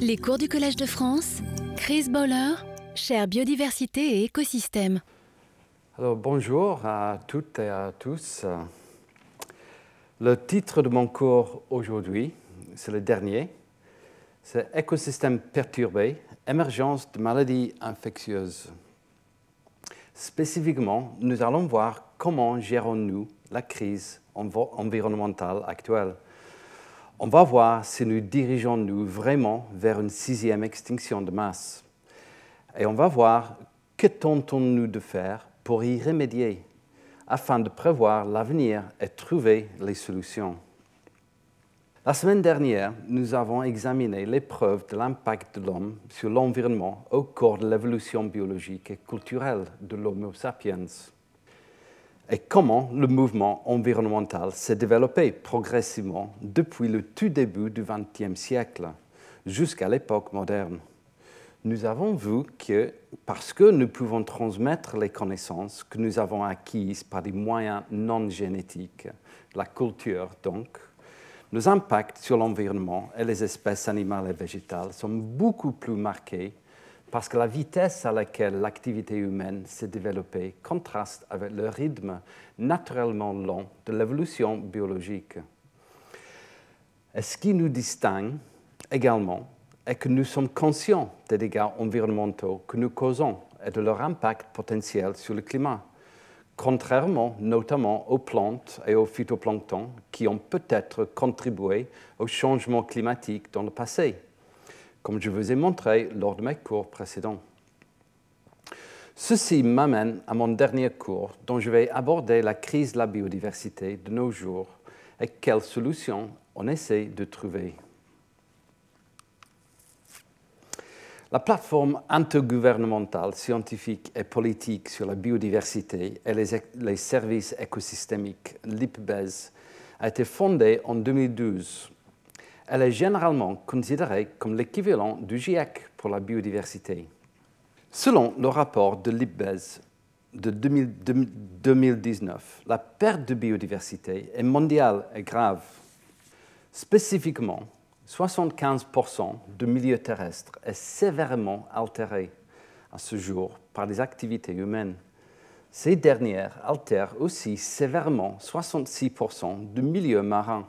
Les cours du Collège de France, Chris Bowler, chère biodiversité et écosystème. Bonjour à toutes et à tous. Le titre de mon cours aujourd'hui, c'est le dernier, c'est Écosystème perturbé, émergence de maladies infectieuses. Spécifiquement, nous allons voir comment gérons-nous la crise environnementale actuelle. On va voir si nous dirigeons-nous vraiment vers une sixième extinction de masse. Et on va voir que tentons-nous de faire pour y remédier afin de prévoir l'avenir et trouver les solutions. La semaine dernière, nous avons examiné les preuves de l'impact de l'homme sur l'environnement au cours de l'évolution biologique et culturelle de l'Homo sapiens et comment le mouvement environnemental s'est développé progressivement depuis le tout début du XXe siècle jusqu'à l'époque moderne. Nous avons vu que parce que nous pouvons transmettre les connaissances que nous avons acquises par des moyens non génétiques, la culture donc, nos impacts sur l'environnement et les espèces animales et végétales sont beaucoup plus marqués parce que la vitesse à laquelle l'activité humaine s'est développée contraste avec le rythme naturellement lent de l'évolution biologique. Et ce qui nous distingue également est que nous sommes conscients des dégâts environnementaux que nous causons et de leur impact potentiel sur le climat, contrairement notamment aux plantes et aux phytoplanctons qui ont peut-être contribué au changement climatique dans le passé comme je vous ai montré lors de mes cours précédents. Ceci m'amène à mon dernier cours dont je vais aborder la crise de la biodiversité de nos jours et quelles solutions on essaie de trouver. La plateforme intergouvernementale scientifique et politique sur la biodiversité et les, services écosystémiques, l'IPBES, a été fondée en 2012 elle est généralement considérée comme l'équivalent du GIEC pour la biodiversité. Selon le rapport de l'IPBES de 2019, la perte de biodiversité est mondiale et grave. Spécifiquement, 75% du milieu terrestre est sévèrement altéré à ce jour par les activités humaines. Ces dernières altèrent aussi sévèrement 66% du milieu marin.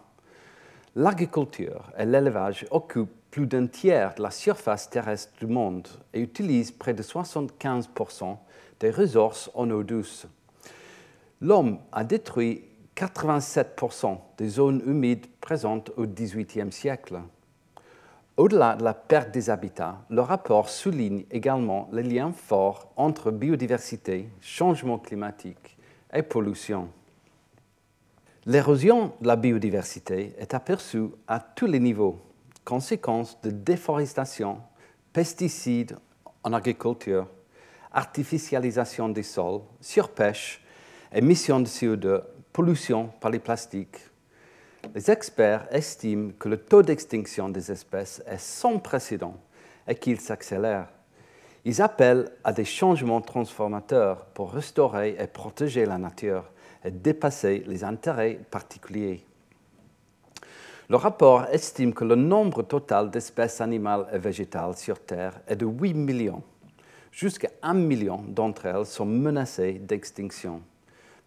L'agriculture et l'élevage occupent plus d'un tiers de la surface terrestre du monde et utilisent près de 75% des ressources en eau douce. L'homme a détruit 87% des zones humides présentes au XVIIIe siècle. Au-delà de la perte des habitats, le rapport souligne également les liens forts entre biodiversité, changement climatique et pollution. L'érosion de la biodiversité est aperçue à tous les niveaux, conséquence de déforestation, pesticides en agriculture, artificialisation des sols, surpêche, émissions de CO2, pollution par les plastiques. Les experts estiment que le taux d'extinction des espèces est sans précédent et qu'il s'accélère. Ils appellent à des changements transformateurs pour restaurer et protéger la nature dépasser les intérêts particuliers. Le rapport estime que le nombre total d'espèces animales et végétales sur Terre est de 8 millions. Jusqu'à 1 million d'entre elles sont menacées d'extinction.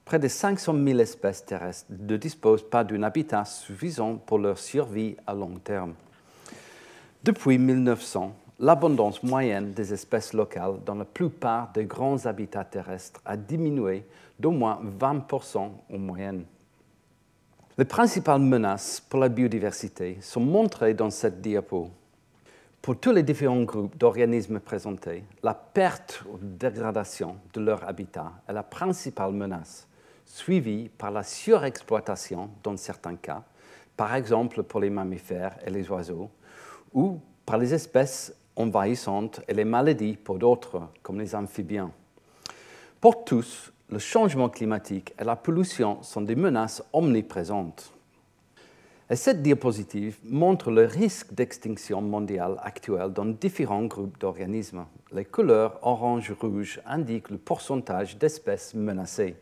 Près de 500 000 espèces terrestres ne disposent pas d'un habitat suffisant pour leur survie à long terme. Depuis 1900, l'abondance moyenne des espèces locales dans la plupart des grands habitats terrestres a diminué d'au moins 20% en moyenne. Les principales menaces pour la biodiversité sont montrées dans cette diapo. Pour tous les différents groupes d'organismes présentés, la perte ou dégradation de leur habitat est la principale menace, suivie par la surexploitation dans certains cas, par exemple pour les mammifères et les oiseaux, ou par les espèces envahissantes et les maladies pour d'autres, comme les amphibiens. Pour tous, le changement climatique et la pollution sont des menaces omniprésentes. Et cette diapositive montre le risque d'extinction mondiale actuelle dans différents groupes d'organismes. Les couleurs orange-rouge indiquent le pourcentage d'espèces menacées.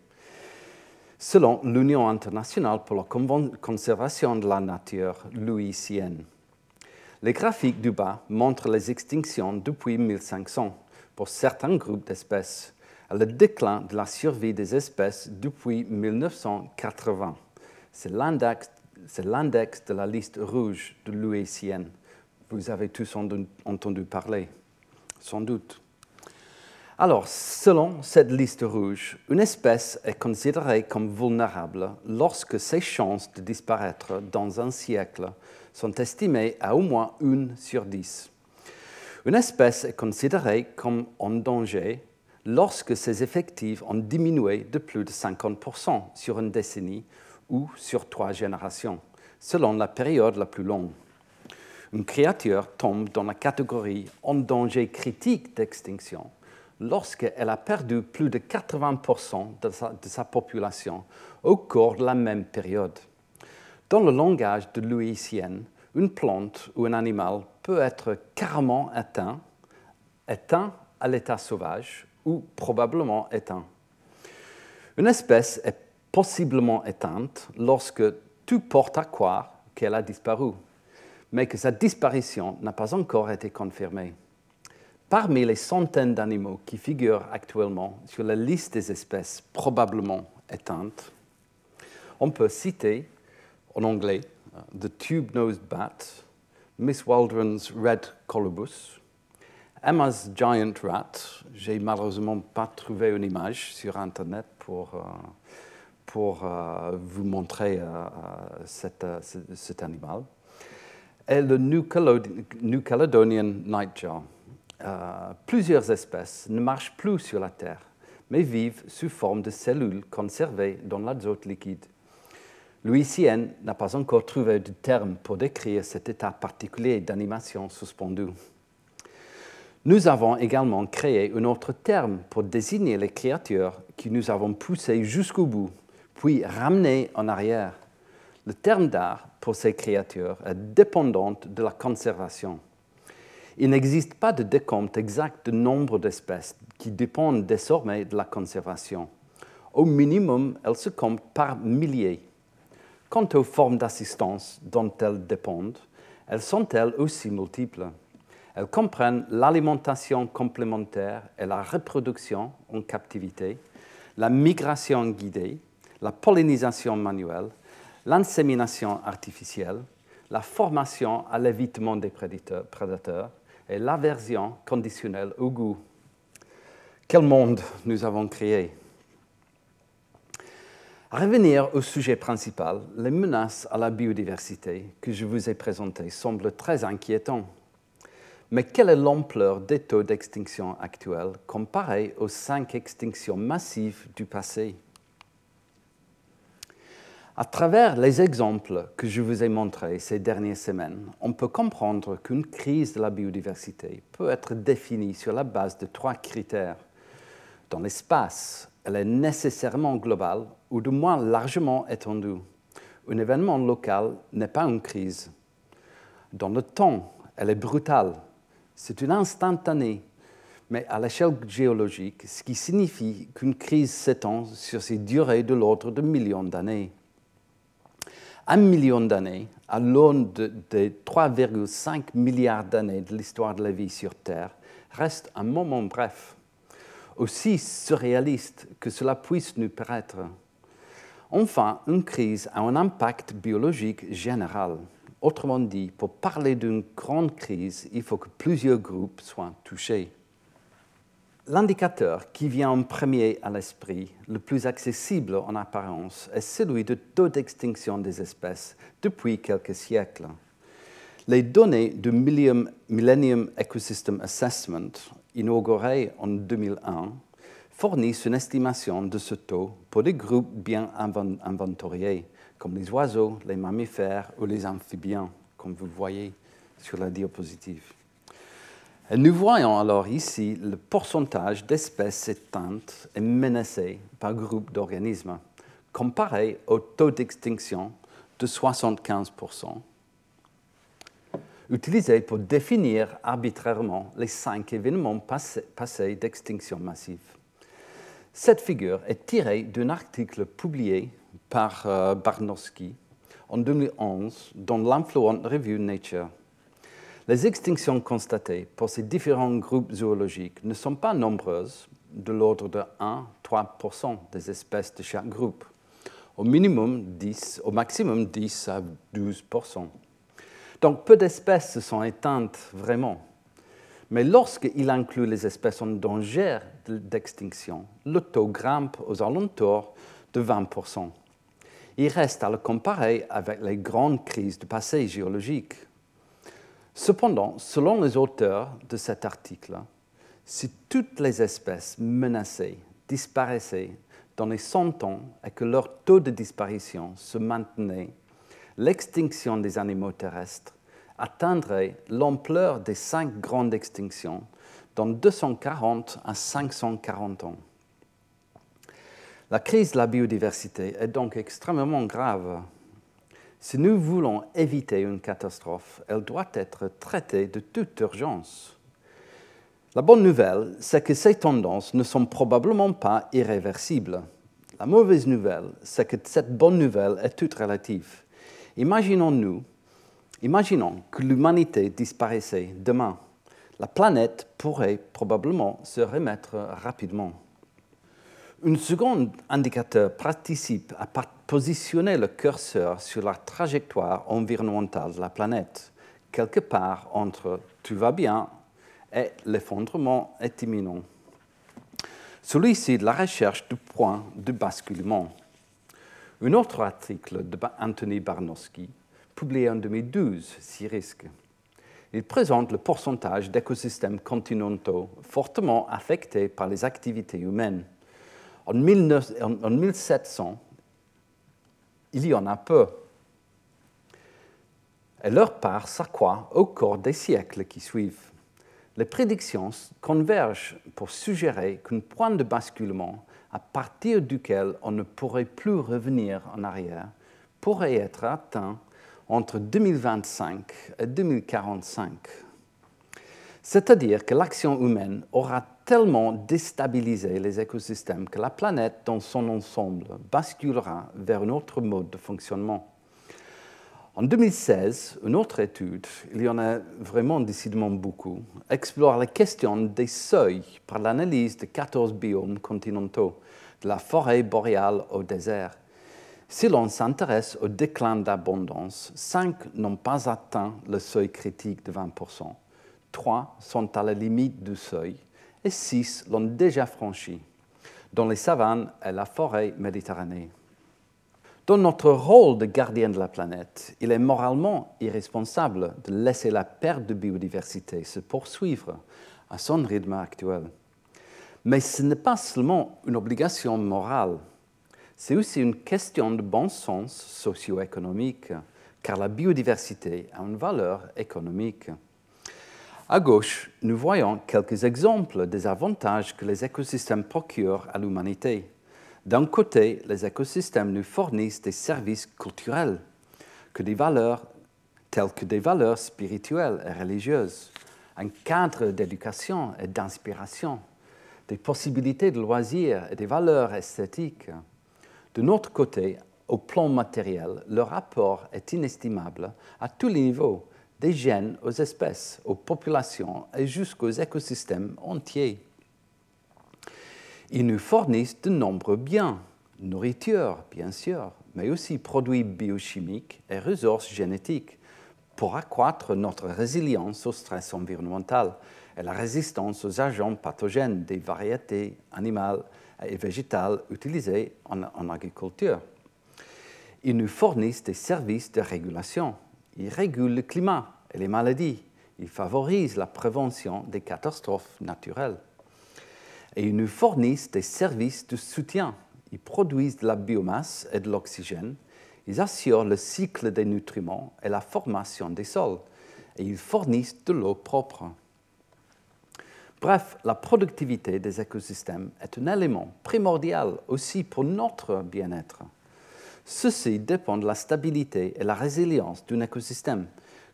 Selon l'Union internationale pour la conservation de la nature, l'UICN, Les graphiques du bas montrent les extinctions depuis 1500 pour certains groupes d'espèces le déclin de la survie des espèces depuis 1980. C'est l'index de la liste rouge de l'UICN. Vous avez tous entendu parler, sans doute. Alors, selon cette liste rouge, une espèce est considérée comme vulnérable lorsque ses chances de disparaître dans un siècle sont estimées à au moins 1 sur 10. Une espèce est considérée comme en danger lorsque ses effectifs ont diminué de plus de 50% sur une décennie ou sur trois générations, selon la période la plus longue. Une créature tombe dans la catégorie en danger critique d'extinction lorsqu'elle a perdu plus de 80% de sa, population au cours de la même période. Dans le langage de Louis Sien, une plante ou un animal peut être carrément éteint, éteint à l'état sauvage ou probablement éteint. Une espèce est possiblement éteinte lorsque tout porte à croire qu'elle a disparu, mais que sa disparition n'a pas encore été confirmée. Parmi les centaines d'animaux qui figurent actuellement sur la liste des espèces probablement éteintes, on peut citer en anglais the tube-nosed bat, Miss Waldron's red colobus, Emma's giant rat. J'ai malheureusement pas trouvé une image sur Internet pour, euh, pour euh, vous montrer euh, cet, animal. Et le New Caledonian nightjar. Plusieurs espèces ne marchent plus sur la Terre, mais vivent sous forme de cellules conservées dans l'azote liquide. Louis n'a pas encore trouvé de terme pour décrire cet état particulier d'animation suspendue. Nous avons également créé un autre terme pour désigner les créatures que nous avons poussées jusqu'au bout, puis ramenées en arrière. Le terme d'art pour ces créatures est dépendant de la conservation. Il n'existe pas de décompte exact du nombre d'espèces qui dépendent désormais de la conservation. Au minimum, elles se comptent par milliers. Quant aux formes d'assistance dont elles dépendent, elles sont elles aussi multiples? Elles comprennent l'alimentation complémentaire et la reproduction en captivité, la migration guidée, la pollinisation manuelle, l'insémination artificielle, la formation à l'évitement des prédateurs, et l'aversion conditionnelle au goût. Quel monde nous avons créé? Revenir au sujet principal, les menaces à la biodiversité que je vous ai présentées semblent très inquiétantes. Mais quelle est l'ampleur des taux d'extinction actuels comparés aux cinq extinctions massives du passé? À travers les exemples que je vous ai montrés ces dernières semaines, on peut comprendre qu'une crise de la biodiversité peut être définie sur la base de trois critères. Dans l'espace, elle est nécessairement globale ou du moins largement étendue. Un événement local n'est pas une crise. Dans le temps, elle est brutale. C'est une instantanée, mais à l'échelle géologique, ce qui signifie qu'une crise s'étend sur ces durées de l'ordre de millions d'années un million d'années, à l'aune des 3,5 milliards d'années de l'histoire de la vie sur Terre, reste un moment bref, aussi surréaliste que cela puisse nous paraître. Enfin, une crise a un impact biologique général. Autrement dit, pour parler d'une grande crise, il faut que plusieurs groupes soient touchés. L'indicateur qui vient en premier à l'esprit, le plus accessible en apparence, est celui du taux d'extinction des espèces depuis quelques siècles. Les données du Millennium Ecosystem Assessment, inauguré en 2001, fournissent une estimation de ce taux pour des groupes bien inventoriés, comme les oiseaux, les mammifères ou les amphibiens, comme vous voyez sur la diapositive. Nous voyons alors ici le pourcentage d'espèces éteintes et menacées par groupe d'organismes, comparé au taux d'extinction de 75%, utilisé pour définir arbitrairement les cinq événements passés, d'extinction massive. Cette figure est tirée d'un article publié par euh, Barnowski en 2011 dans l'Influent Review Nature Les extinctions constatées pour ces différents groupes zoologiques ne sont pas nombreuses, de l'ordre de 1-3% des espèces de chaque groupe, au minimum 10, au maximum 10 à 12%. Donc peu d'espèces se sont éteintes vraiment. Mais lorsqu'il inclut les espèces en danger d'extinction, le taux grimpe aux alentours de 20%. Il reste à le comparer avec les grandes crises du passé géologique. Cependant, selon les auteurs de cet article, si toutes les espèces menacées disparaissaient dans les 100 ans et que leur taux de disparition se maintenait, l'extinction des animaux terrestres atteindrait l'ampleur des cinq grandes extinctions dans 240 à 540 ans. La crise de la biodiversité est donc extrêmement grave. Si nous voulons éviter une catastrophe, elle doit être traitée de toute urgence. La bonne nouvelle, c'est que ces tendances ne sont probablement pas irréversibles. La mauvaise nouvelle, c'est que cette bonne nouvelle est toute relative. Imaginons-nous Imaginons que l'humanité disparaissait demain. La planète pourrait probablement se remettre rapidement. Un second indicateur participe à positionner le curseur sur la trajectoire environnementale de la planète, quelque part entre tout va bien et l'effondrement est imminent. Celui-ci de la recherche du point de basculement. Un autre article d'Anthony Barnowski publié en 2012, risques. Il présente le pourcentage d'écosystèmes continentaux fortement affectés par les activités humaines. En, 1700, il y en a peu. Et leur part s'accroît au cours des siècles qui suivent. Les prédictions convergent pour suggérer qu'un point de basculement à partir duquel on ne pourrait plus revenir en arrière pourrait être atteint entre 2025 et 2045. C'est-à-dire que l'action humaine aura tellement déstabilisé les écosystèmes que la planète dans son ensemble basculera vers un autre mode de fonctionnement. En 2016, une autre étude, il y en a vraiment décidément beaucoup, explore la question des seuils par l'analyse de 14 biomes continentaux, de la forêt boréale au désert. Si l'on s'intéresse au déclin d'abondance, cinq n'ont pas atteint le seuil critique de 20%, trois sont à la limite du seuil et six l'ont déjà franchi, dans les savanes et la forêt méditerranée. Dans notre rôle de gardien de la planète, il est moralement irresponsable de laisser la perte de biodiversité se poursuivre à son rythme actuel. Mais ce n'est pas seulement une obligation morale c'est aussi une question de bon sens socio-économique, car la biodiversité a une valeur économique. À gauche, nous voyons quelques exemples des avantages que les écosystèmes procurent à l'humanité. D'un côté, les écosystèmes nous fournissent des services culturels, que des valeurs, telles que des valeurs spirituelles et religieuses, un cadre d'éducation et d'inspiration, des possibilités de loisirs et des valeurs esthétiques, de notre côté, au plan matériel, le rapport est inestimable à tous les niveaux, des gènes aux espèces, aux populations et jusqu'aux écosystèmes entiers. Ils nous fournissent de nombreux biens, nourriture bien sûr, mais aussi produits biochimiques et ressources génétiques pour accroître notre résilience au stress environnemental et la résistance aux agents pathogènes des variétés animales et végétales utilisées en, agriculture. Ils nous fournissent des services de régulation. Ils régulent le climat et les maladies. Ils favorisent la prévention des catastrophes naturelles. Et ils nous fournissent des services de soutien. Ils produisent de la biomasse et de l'oxygène. Ils assurent le cycle des nutriments et la formation des sols. Et ils fournissent de l'eau propre. Bref, la productivité des écosystèmes est un élément primordial aussi pour notre bien-être. Ceci dépend de la stabilité et la résilience d'un écosystème,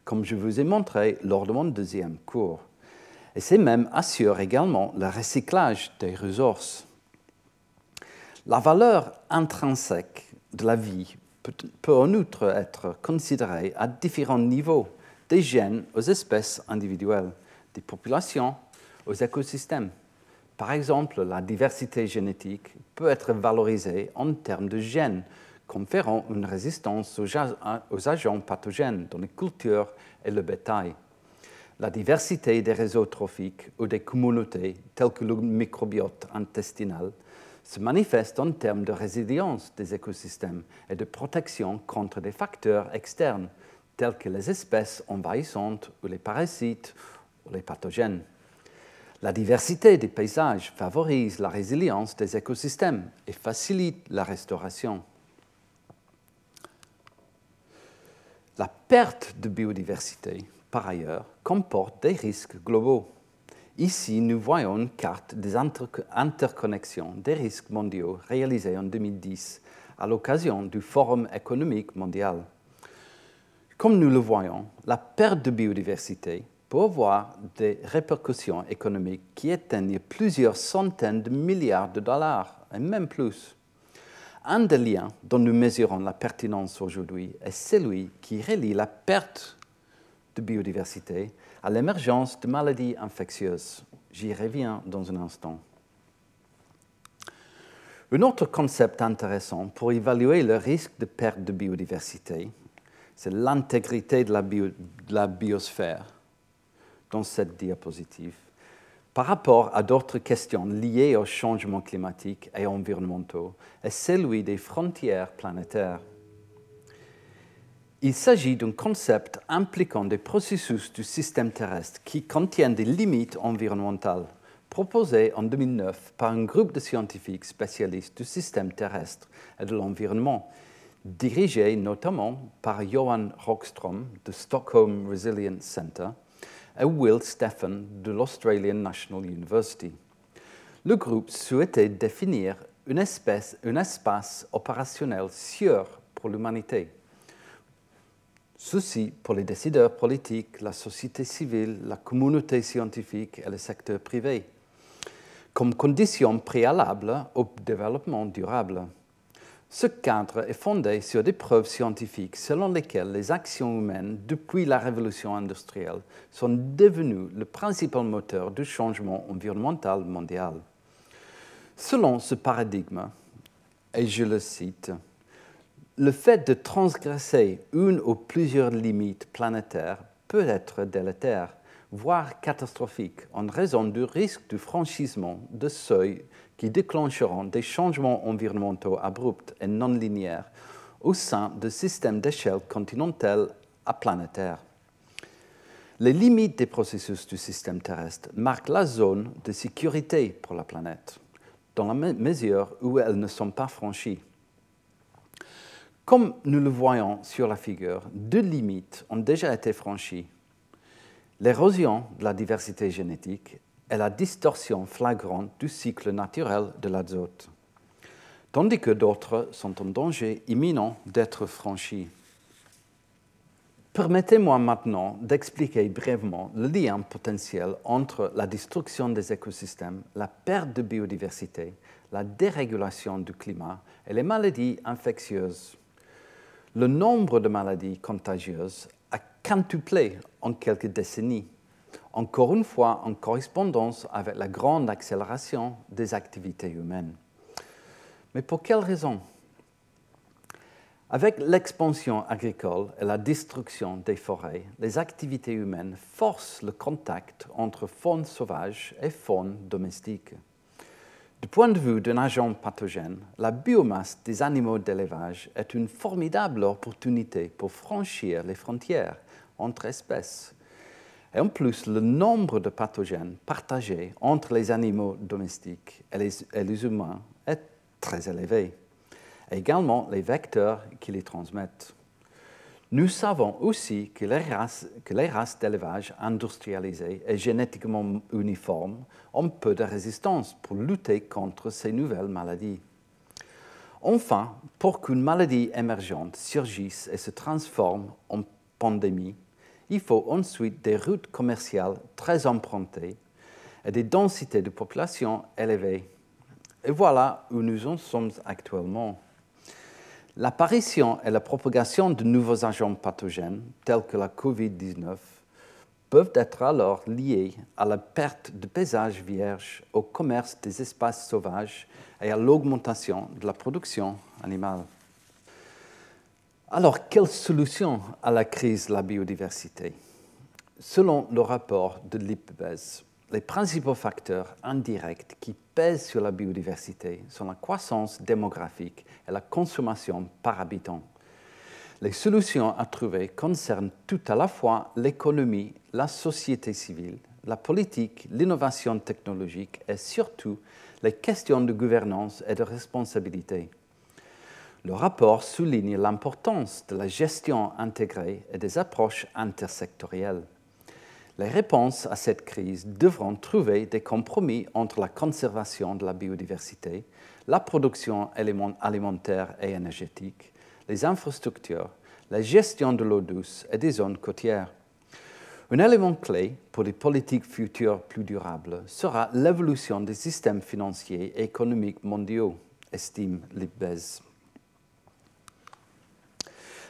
comme je vous ai montré lors de mon deuxième cours. Et ces mêmes assurent également le recyclage des ressources. La valeur intrinsèque de la vie peut, en outre être considérée à différents niveaux, des gènes aux espèces individuelles, des populations aux écosystèmes. Par exemple, la diversité génétique peut être valorisée en termes de gènes conférant une résistance aux agents pathogènes dans les cultures et le bétail. La diversité des réseaux trophiques ou des communautés, telles que le microbiote intestinal, se manifeste en termes de résilience des écosystèmes et de protection contre des facteurs externes, tels que les espèces envahissantes ou les parasites ou les pathogènes. La diversité des paysages favorise la résilience des écosystèmes et facilite la restauration. La perte de biodiversité, par ailleurs, comporte des risques globaux. Ici, nous voyons une carte des interconnexions des risques mondiaux réalisée en 2010 à l'occasion du Forum économique mondial. Comme nous le voyons, la perte de biodiversité peut avoir des répercussions économiques qui atteignent plusieurs centaines de milliards de dollars, et même plus. Un des liens dont nous mesurons la pertinence aujourd'hui est celui qui relie la perte de biodiversité à l'émergence de maladies infectieuses. J'y reviens dans un instant. Un autre concept intéressant pour évaluer le risque de perte de biodiversité, c'est l'intégrité de, de, la biosphère dans cette diapositive par rapport à d'autres questions liées au changement climatique et environnementaux est celui des frontières planétaires. Il s'agit d'un concept impliquant des processus du système terrestre qui contiennent des limites environnementales proposées en 2009 par un groupe de scientifiques spécialistes du système terrestre et de l'environnement, dirigé notamment par Johan Rockström du Stockholm Resilience Center Will Stephen de l'Australian National University. Le groupe souhaitait définir une un espace opérationnel sûr pour l'humanité. Ceci pour les décideurs politiques, la société civile, la communauté scientifique et le secteur privé, comme condition préalable au développement durable. Ce cadre est fondé sur des preuves scientifiques selon lesquelles les actions humaines depuis la révolution industrielle sont devenues le principal moteur du changement environnemental mondial. Selon ce paradigme, et je le cite, le fait de transgresser une ou plusieurs limites planétaires peut être délétère, voire catastrophique, en raison du risque du franchissement de seuils qui déclencheront des changements environnementaux abrupts et non linéaires au sein de systèmes d'échelle continentale à planétaire. Les limites des processus du système terrestre marquent la zone de sécurité pour la planète, dans la mesure où elles ne sont pas franchies. Comme nous le voyons sur la figure, deux limites ont déjà été franchies. L'érosion de la diversité génétique est la distorsion flagrante du cycle naturel de l'azote, tandis que d'autres sont en danger imminent d'être franchis. Permettez-moi maintenant d'expliquer brièvement le lien potentiel entre la destruction des écosystèmes, la perte de biodiversité, la dérégulation du climat et les maladies infectieuses. Le nombre de maladies contagieuses a quintuplé en quelques décennies encore une fois en correspondance avec la grande accélération des activités humaines. Mais pour quelles raisons Avec l'expansion agricole et la destruction des forêts, les activités humaines forcent le contact entre faune sauvage et faune domestique. Du point de vue d'un agent pathogène, la biomasse des animaux d'élevage est une formidable opportunité pour franchir les frontières entre espèces et en plus, le nombre de pathogènes partagés entre les animaux domestiques et les, humains est très élevé. également les vecteurs qui les transmettent. Nous savons aussi que les races, d'élevage industrialisées et génétiquement uniformes ont peu de résistance pour lutter contre ces nouvelles maladies. Enfin, pour qu'une maladie émergente surgisse et se transforme en pandémie, il faut ensuite des routes commerciales très empruntées et des densités de population élevées. Et voilà où nous en sommes actuellement. L'apparition et la propagation de nouveaux agents pathogènes, tels que la COVID-19, peuvent être alors liés à la perte de paysages vierges, au commerce des espaces sauvages et à l'augmentation de la production animale. Alors, quelle solution à la crise de la biodiversité? Selon le rapport de l'IPBES, les principaux facteurs indirects qui pèsent sur la biodiversité sont la croissance démographique et la consommation par habitant. Les solutions à trouver concernent tout à la fois l'économie, la société civile, la politique, l'innovation technologique et surtout les questions de gouvernance et de responsabilité. Le rapport souligne l'importance de la gestion intégrée et des approches intersectorielles. Les réponses à cette crise devront trouver des compromis entre la conservation de la biodiversité, la production alimentaire et énergétique, les infrastructures, la gestion de l'eau douce et des zones côtières. Un élément clé pour des politiques futures plus durables sera l'évolution des systèmes financiers et économiques mondiaux, estime l'IPBES.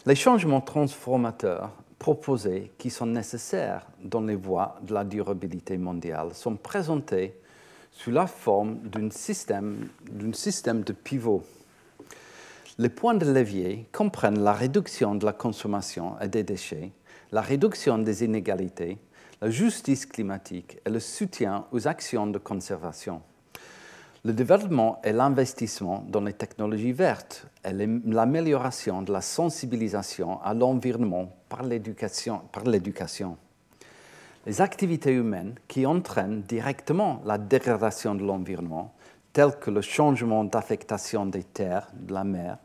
Les changements transformateurs proposés qui sont nécessaires dans les voies de la durabilité mondiale sont présentés sous la forme d'un système, de pivot. Les points de levier comprennent la réduction de la consommation et des déchets, la réduction des inégalités, la justice climatique et le soutien aux actions de conservation. Le développement et l'investissement dans les technologies vertes et l'amélioration de la sensibilisation à l'environnement par l'éducation. Les activités humaines qui entraînent directement la dégradation de l'environnement, telles que le changement d'affectation des terres, de la mer,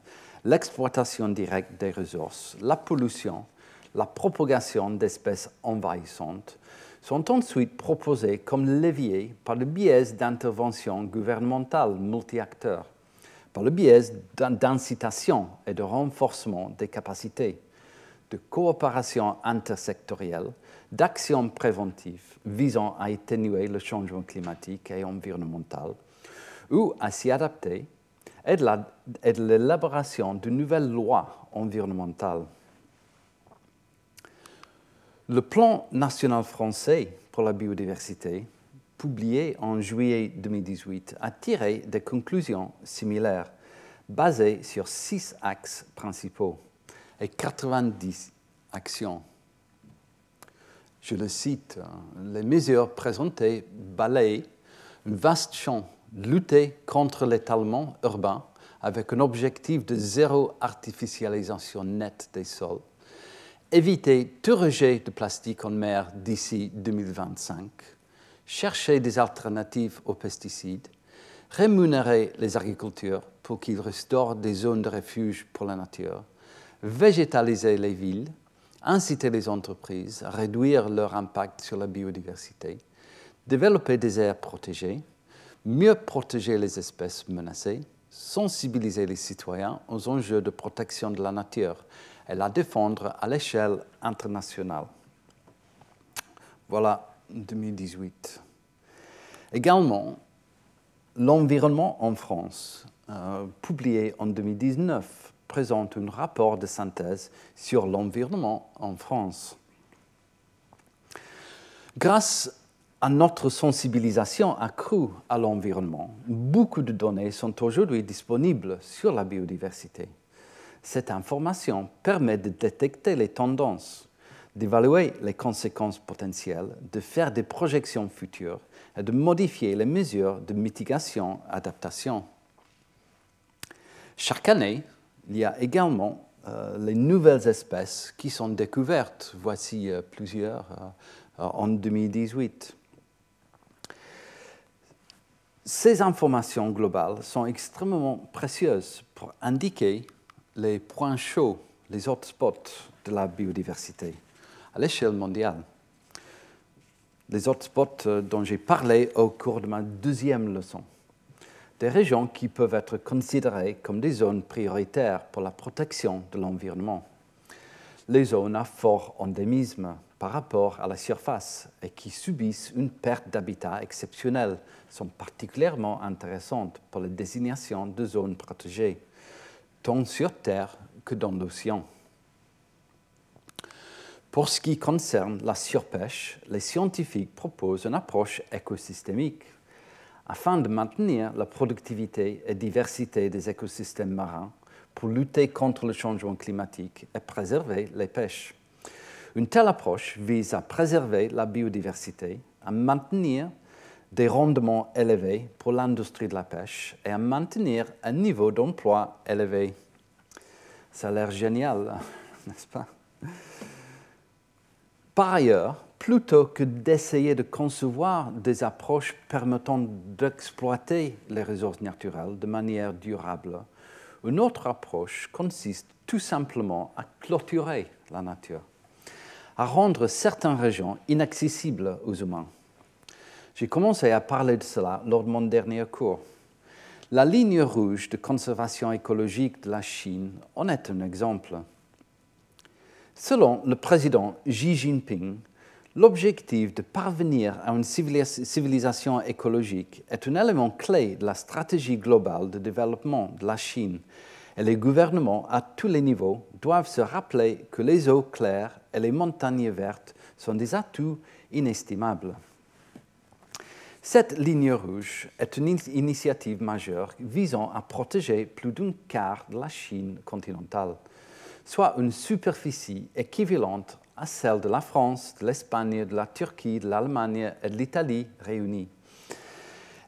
l'exploitation directe des ressources, la pollution, la propagation d'espèces envahissantes, sont ensuite proposés comme leviers par le biais d'interventions gouvernementales multi-acteurs, par le biais d'incitation et de renforcement des capacités, de coopération intersectorielle, d'actions préventives visant à atténuer le changement climatique et environnemental, ou à s'y adapter, et de l'élaboration de nouvelles lois environnementales. Le plan national français pour la biodiversité, publié en juillet 2018, a tiré des conclusions similaires, basées sur six axes principaux et 90 actions. Je le cite, les mesures présentées balayent un vaste champ, lutter contre l'étalement urbain avec un objectif de zéro artificialisation nette des sols, éviter tout rejet de plastique en mer d'ici 2025, chercher des alternatives aux pesticides, rémunérer les agriculteurs pour qu'ils restaurent des zones de refuge pour la nature, végétaliser les villes, inciter les entreprises à réduire leur impact sur la biodiversité, développer des aires protégées, mieux protéger les espèces menacées, sensibiliser les citoyens aux enjeux de protection de la nature et la défendre à l'échelle internationale. Voilà 2018. Également, l'environnement en France, euh, publié en 2019, présente un rapport de synthèse sur l'environnement en France. Grâce à notre sensibilisation accrue à l'environnement, beaucoup de données sont aujourd'hui disponibles sur la biodiversité. Cette information permet de détecter les tendances, d'évaluer les conséquences potentielles, de faire des projections futures et de modifier les mesures de mitigation adaptation. Chaque année, il y a également euh, les nouvelles espèces qui sont découvertes. Voici euh, plusieurs euh, en 2018. Ces informations globales sont extrêmement précieuses pour indiquer les points chauds, les hotspots de la biodiversité à l'échelle mondiale. Les hotspots euh, dont j'ai parlé au cours de ma deuxième leçon. Des régions qui peuvent être considérées comme des zones prioritaires pour la protection de l'environnement. Les zones à fort endémisme par rapport à la surface et qui subissent une perte d'habitat exceptionnelle sont particulièrement intéressantes pour la désignation de zones protégées tant sur Terre que dans l'océan. Pour ce qui concerne la surpêche, les scientifiques proposent une approche écosystémique afin de maintenir la productivité et diversité des écosystèmes marins pour lutter contre le changement climatique et préserver les pêches. Une telle approche vise à préserver la biodiversité, à maintenir des rendements élevés pour l'industrie de la pêche et à maintenir un niveau d'emploi élevé. Ça a l'air génial, n'est-ce pas? Par ailleurs, plutôt que d'essayer de concevoir des approches permettant d'exploiter les ressources naturelles de manière durable, une autre approche consiste tout simplement à clôturer la nature, à rendre certaines régions inaccessibles aux humains. J'ai commencé à parler de cela lors de mon dernier cours. La ligne rouge de conservation écologique de la Chine en est un exemple. Selon le président Xi Jinping, l'objectif de parvenir à une civilisation écologique est un élément clé de la stratégie globale de développement de la Chine et les gouvernements à tous les niveaux doivent se rappeler que les eaux claires et les montagnes vertes sont des atouts inestimables. Cette ligne rouge est une initiative majeure visant à protéger plus d'un quart de la Chine continentale, soit une superficie équivalente à celle de la France, de l'Espagne, de la Turquie, de l'Allemagne et de l'Italie réunies.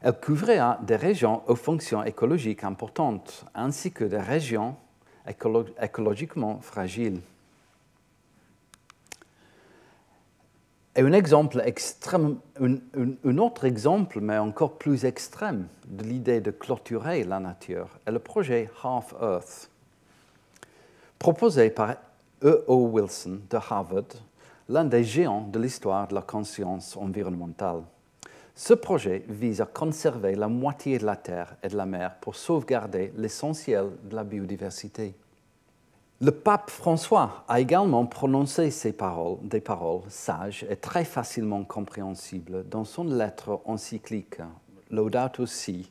Elle couvrira des régions aux fonctions écologiques importantes, ainsi que des régions écologiquement fragiles. Et un, exemple extrême, un, autre exemple, mais encore plus extrême, de l'idée de clôturer la nature est le projet Half Earth, proposé par E.O. Wilson de Harvard, l'un des géants de l'histoire de la conscience environnementale. Ce projet vise à conserver la moitié de la terre et de la mer pour sauvegarder l'essentiel de la biodiversité. Le pape François a également prononcé ces paroles, des paroles sages et très facilement compréhensibles dans son lettre encyclique Laudato Si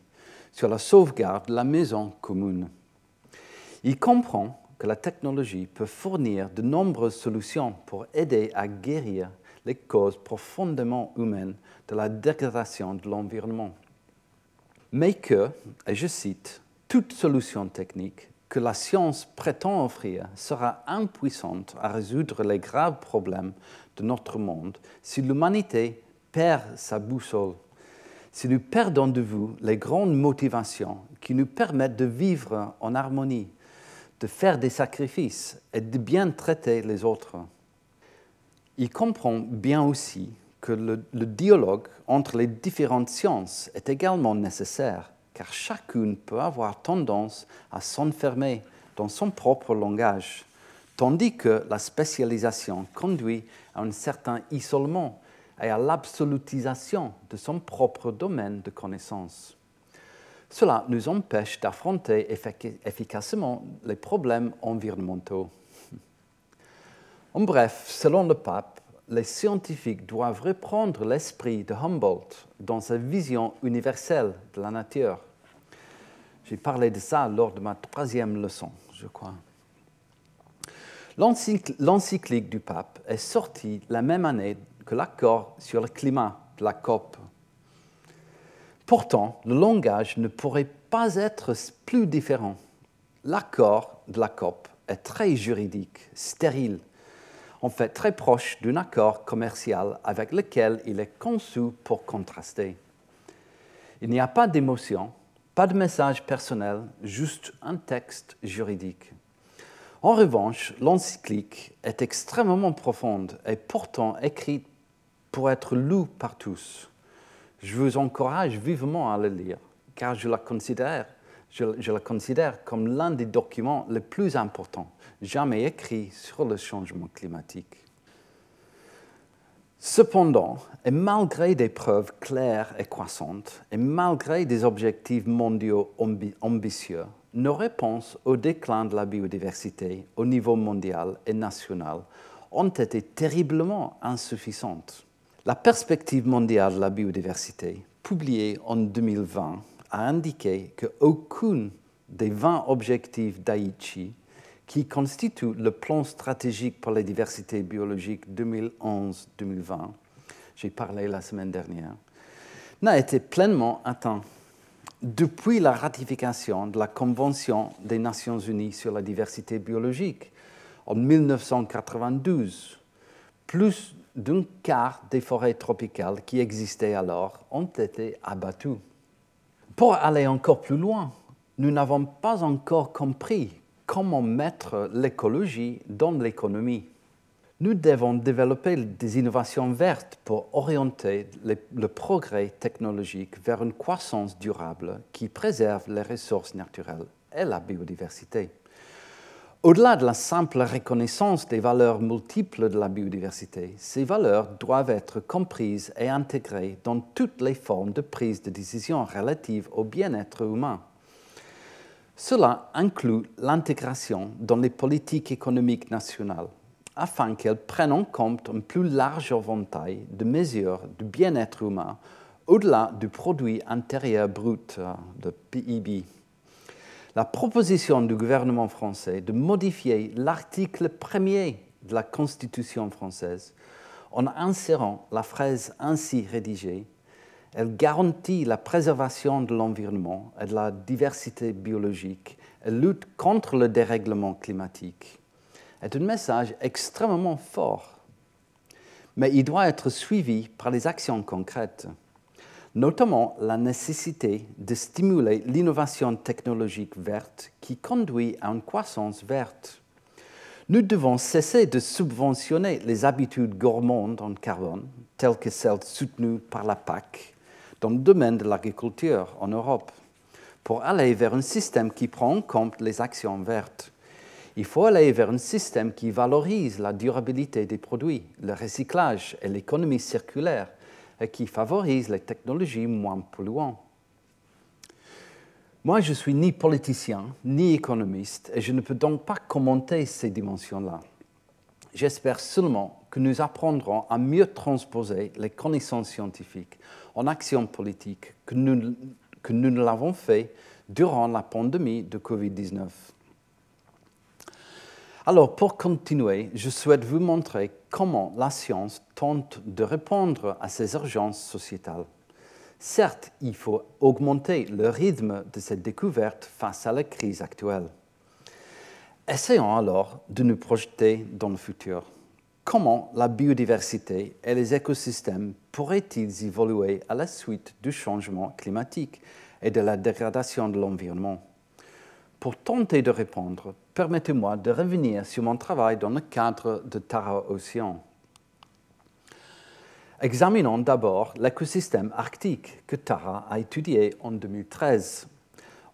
sur la sauvegarde de la maison commune. Il comprend que la technologie peut fournir de nombreuses solutions pour aider à guérir les causes profondément humaines de la dégradation de l'environnement. Mais que, et je cite, toute solution technique que la science prétend offrir sera impuissante à résoudre les graves problèmes de notre monde si l'humanité perd sa boussole, si nous perdons de vue les grandes motivations qui nous permettent de vivre en harmonie, de faire des sacrifices et de bien traiter les autres. Il comprend bien aussi que le, le dialogue entre les différentes sciences est également nécessaire car chacune peut avoir tendance à s'enfermer dans son propre langage, tandis que la spécialisation conduit à un certain isolement et à l'absolutisation de son propre domaine de connaissance. Cela nous empêche d'affronter efficacement les problèmes environnementaux. En bref, selon le pape, les scientifiques doivent reprendre l'esprit de Humboldt dans sa vision universelle de la nature. J'ai parlé de ça lors de ma troisième leçon, je crois. L'encyclique du pape est sortie la même année que l'accord sur le climat de la COP. Pourtant, le langage ne pourrait pas être plus différent. L'accord de la COP est très juridique, stérile, en fait très proche d'un accord commercial avec lequel il est conçu pour contraster. Il n'y a pas d'émotion, pas de message personnel, juste un texte juridique. En revanche, l'encyclique est extrêmement profonde et pourtant écrite pour être lue par tous. Je vous encourage vivement à le lire, car je la considère, je la considère comme l'un des documents les plus importants jamais écrit sur le changement climatique. Cependant, et malgré des preuves claires et croissantes, et malgré des objectifs mondiaux ambitieux, nos réponses au déclin de la biodiversité au niveau mondial et national ont été terriblement insuffisantes. La perspective mondiale de la biodiversité, publiée en 2020, a indiqué qu'aucune des 20 objectifs d'Aichi, qui constituent le plan stratégique pour la diversité biologique 2011-2020, j'ai parlé la semaine dernière, n'a été pleinement atteint. Depuis la ratification de la Convention des Nations Unies sur la diversité biologique en 1992, plus d'un quart des forêts tropicales qui existaient alors ont été abattues. Pour aller encore plus loin, nous n'avons pas encore compris comment mettre l'écologie dans l'économie. Nous devons développer des innovations vertes pour orienter le, progrès technologique vers une croissance durable qui préserve les ressources naturelles et la biodiversité. Au-delà de la simple reconnaissance des valeurs multiples de la biodiversité, ces valeurs doivent être comprises et intégrées dans toutes les formes de prise de décision relatives au bien-être humain. Cela inclut l'intégration dans les politiques économiques nationales afin qu'elles prennent en compte un plus large éventail de mesures de bien-être humain au-delà du produit intérieur brut euh, de PIB la proposition du gouvernement français de modifier l'article premier de la Constitution française en insérant la phrase ainsi rédigée, elle garantit la préservation de l'environnement et de la diversité biologique et lutte contre le dérèglement climatique. est un message extrêmement fort, mais il doit être suivi par les actions concrètes notamment la nécessité de stimuler l'innovation technologique verte qui conduit à une croissance verte. Nous devons cesser de subventionner les habitudes gourmandes en carbone, telles que celles soutenues par la PAC, dans le domaine de l'agriculture en Europe, pour aller vers un système qui prend en compte les actions vertes. Il faut aller vers un système qui valorise la durabilité des produits, le recyclage et l'économie circulaire, qui favorise les technologies moins polluantes. Moi, je suis ni politicien, ni économiste, et je ne peux donc pas commenter ces dimensions-là. J'espère seulement que nous apprendrons à mieux transposer les connaissances scientifiques en actions politiques que nous, que nous ne l'avons fait durant la pandémie de Covid-19. Alors, pour continuer, je souhaite vous montrer comment la science tente de répondre à ces urgences sociétales. Certes, il faut augmenter le rythme de cette découverte face à la crise actuelle. Essayons alors de nous projeter dans le futur. Comment la biodiversité et les écosystèmes pourraient-ils évoluer à la suite du changement climatique et de la dégradation de l'environnement? Pour tenter de répondre, permettez-moi de revenir sur mon travail dans le cadre de Tara Océan. Examinons d'abord l'écosystème arctique que Tara a étudié en 2013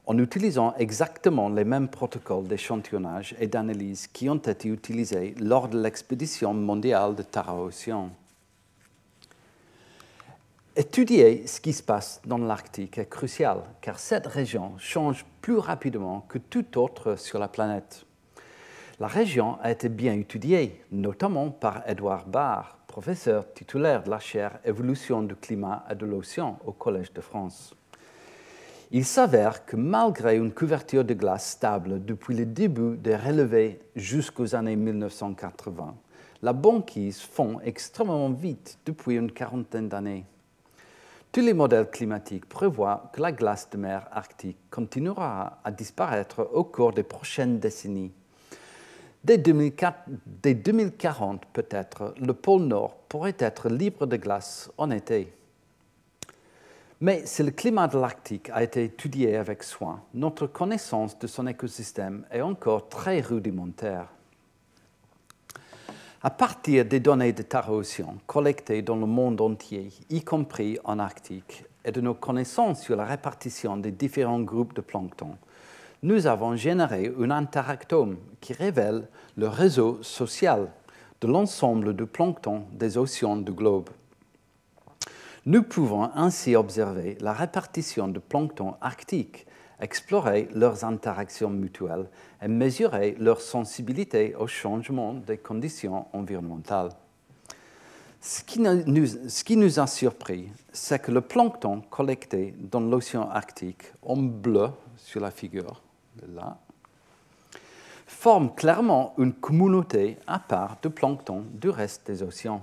en utilisant exactement les mêmes protocoles d'échantillonnage et d'analyse qui ont été utilisés lors de l'expédition mondiale de Tara Océan. Étudier ce qui se passe dans l'Arctique est crucial car cette région change plus rapidement que toute autre sur la planète. La région a été bien étudiée, notamment par Edouard Barr, professeur titulaire de la chaire Évolution du climat et de l'océan au Collège de France. Il s'avère que malgré une couverture de glace stable depuis le début des relevés jusqu'aux années 1980, la banquise fond extrêmement vite depuis une quarantaine d'années. Tous les modèles climatiques prévoient que la glace de mer arctique continuera à disparaître au cours des prochaines décennies. Dès, 2040, peut-être, le pôle Nord pourrait être libre de glace en été. Mais si le climat de l'Arctique a été étudié avec soin, notre connaissance de son écosystème est encore très rudimentaire. À partir des données de Océan collectées dans le monde entier, y compris en Arctique, et de nos connaissances sur la répartition des différents groupes de plancton, nous avons généré un interactome qui révèle le réseau social de l'ensemble du plancton des océans du globe. Nous pouvons ainsi observer la répartition de plancton arctique explorer leurs interactions mutuelles et mesurer leur sensibilité au changement des conditions environnementales. Ce qui, nous, a surpris, c'est que le plancton collecté dans l'océan Arctique, en bleu sur la figure, là, forment clairement une communauté à part de plancton du reste des océans.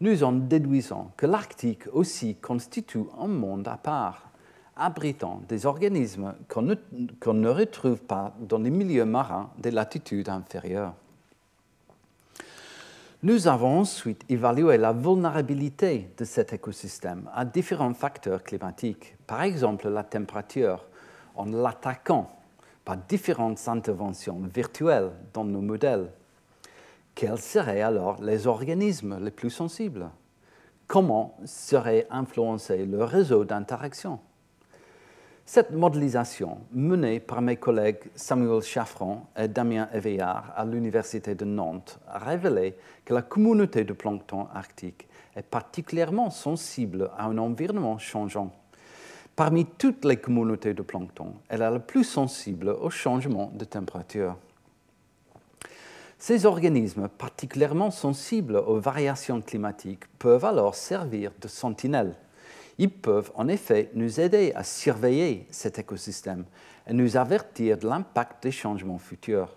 Nous en déduisons que l'Arctique aussi constitue un monde à part, abritant des organismes qu'on ne, retrouve pas dans les milieux marins des latitudes inférieures. Nous avons ensuite évalué la vulnérabilité de cet écosystème à différents facteurs climatiques, par exemple la température, en l'attaquant par différentes interventions virtuelles dans nos modèles. Quels seraient alors les organismes les plus sensibles? Comment serait influencé le réseau d'interaction Cette modélisation, menée par mes collègues Samuel Chaffron et Damien Eveillard à l'Université de Nantes, a révélé que la communauté de plancton arctique est particulièrement sensible à un environnement changeant Parmi toutes les communautés de plancton, elle est la plus sensible au changement de température. Ces organismes particulièrement sensibles aux variations climatiques peuvent alors servir de sentinelles. Ils peuvent en effet nous aider à surveiller cet écosystème et nous avertir de l'impact des changements futurs.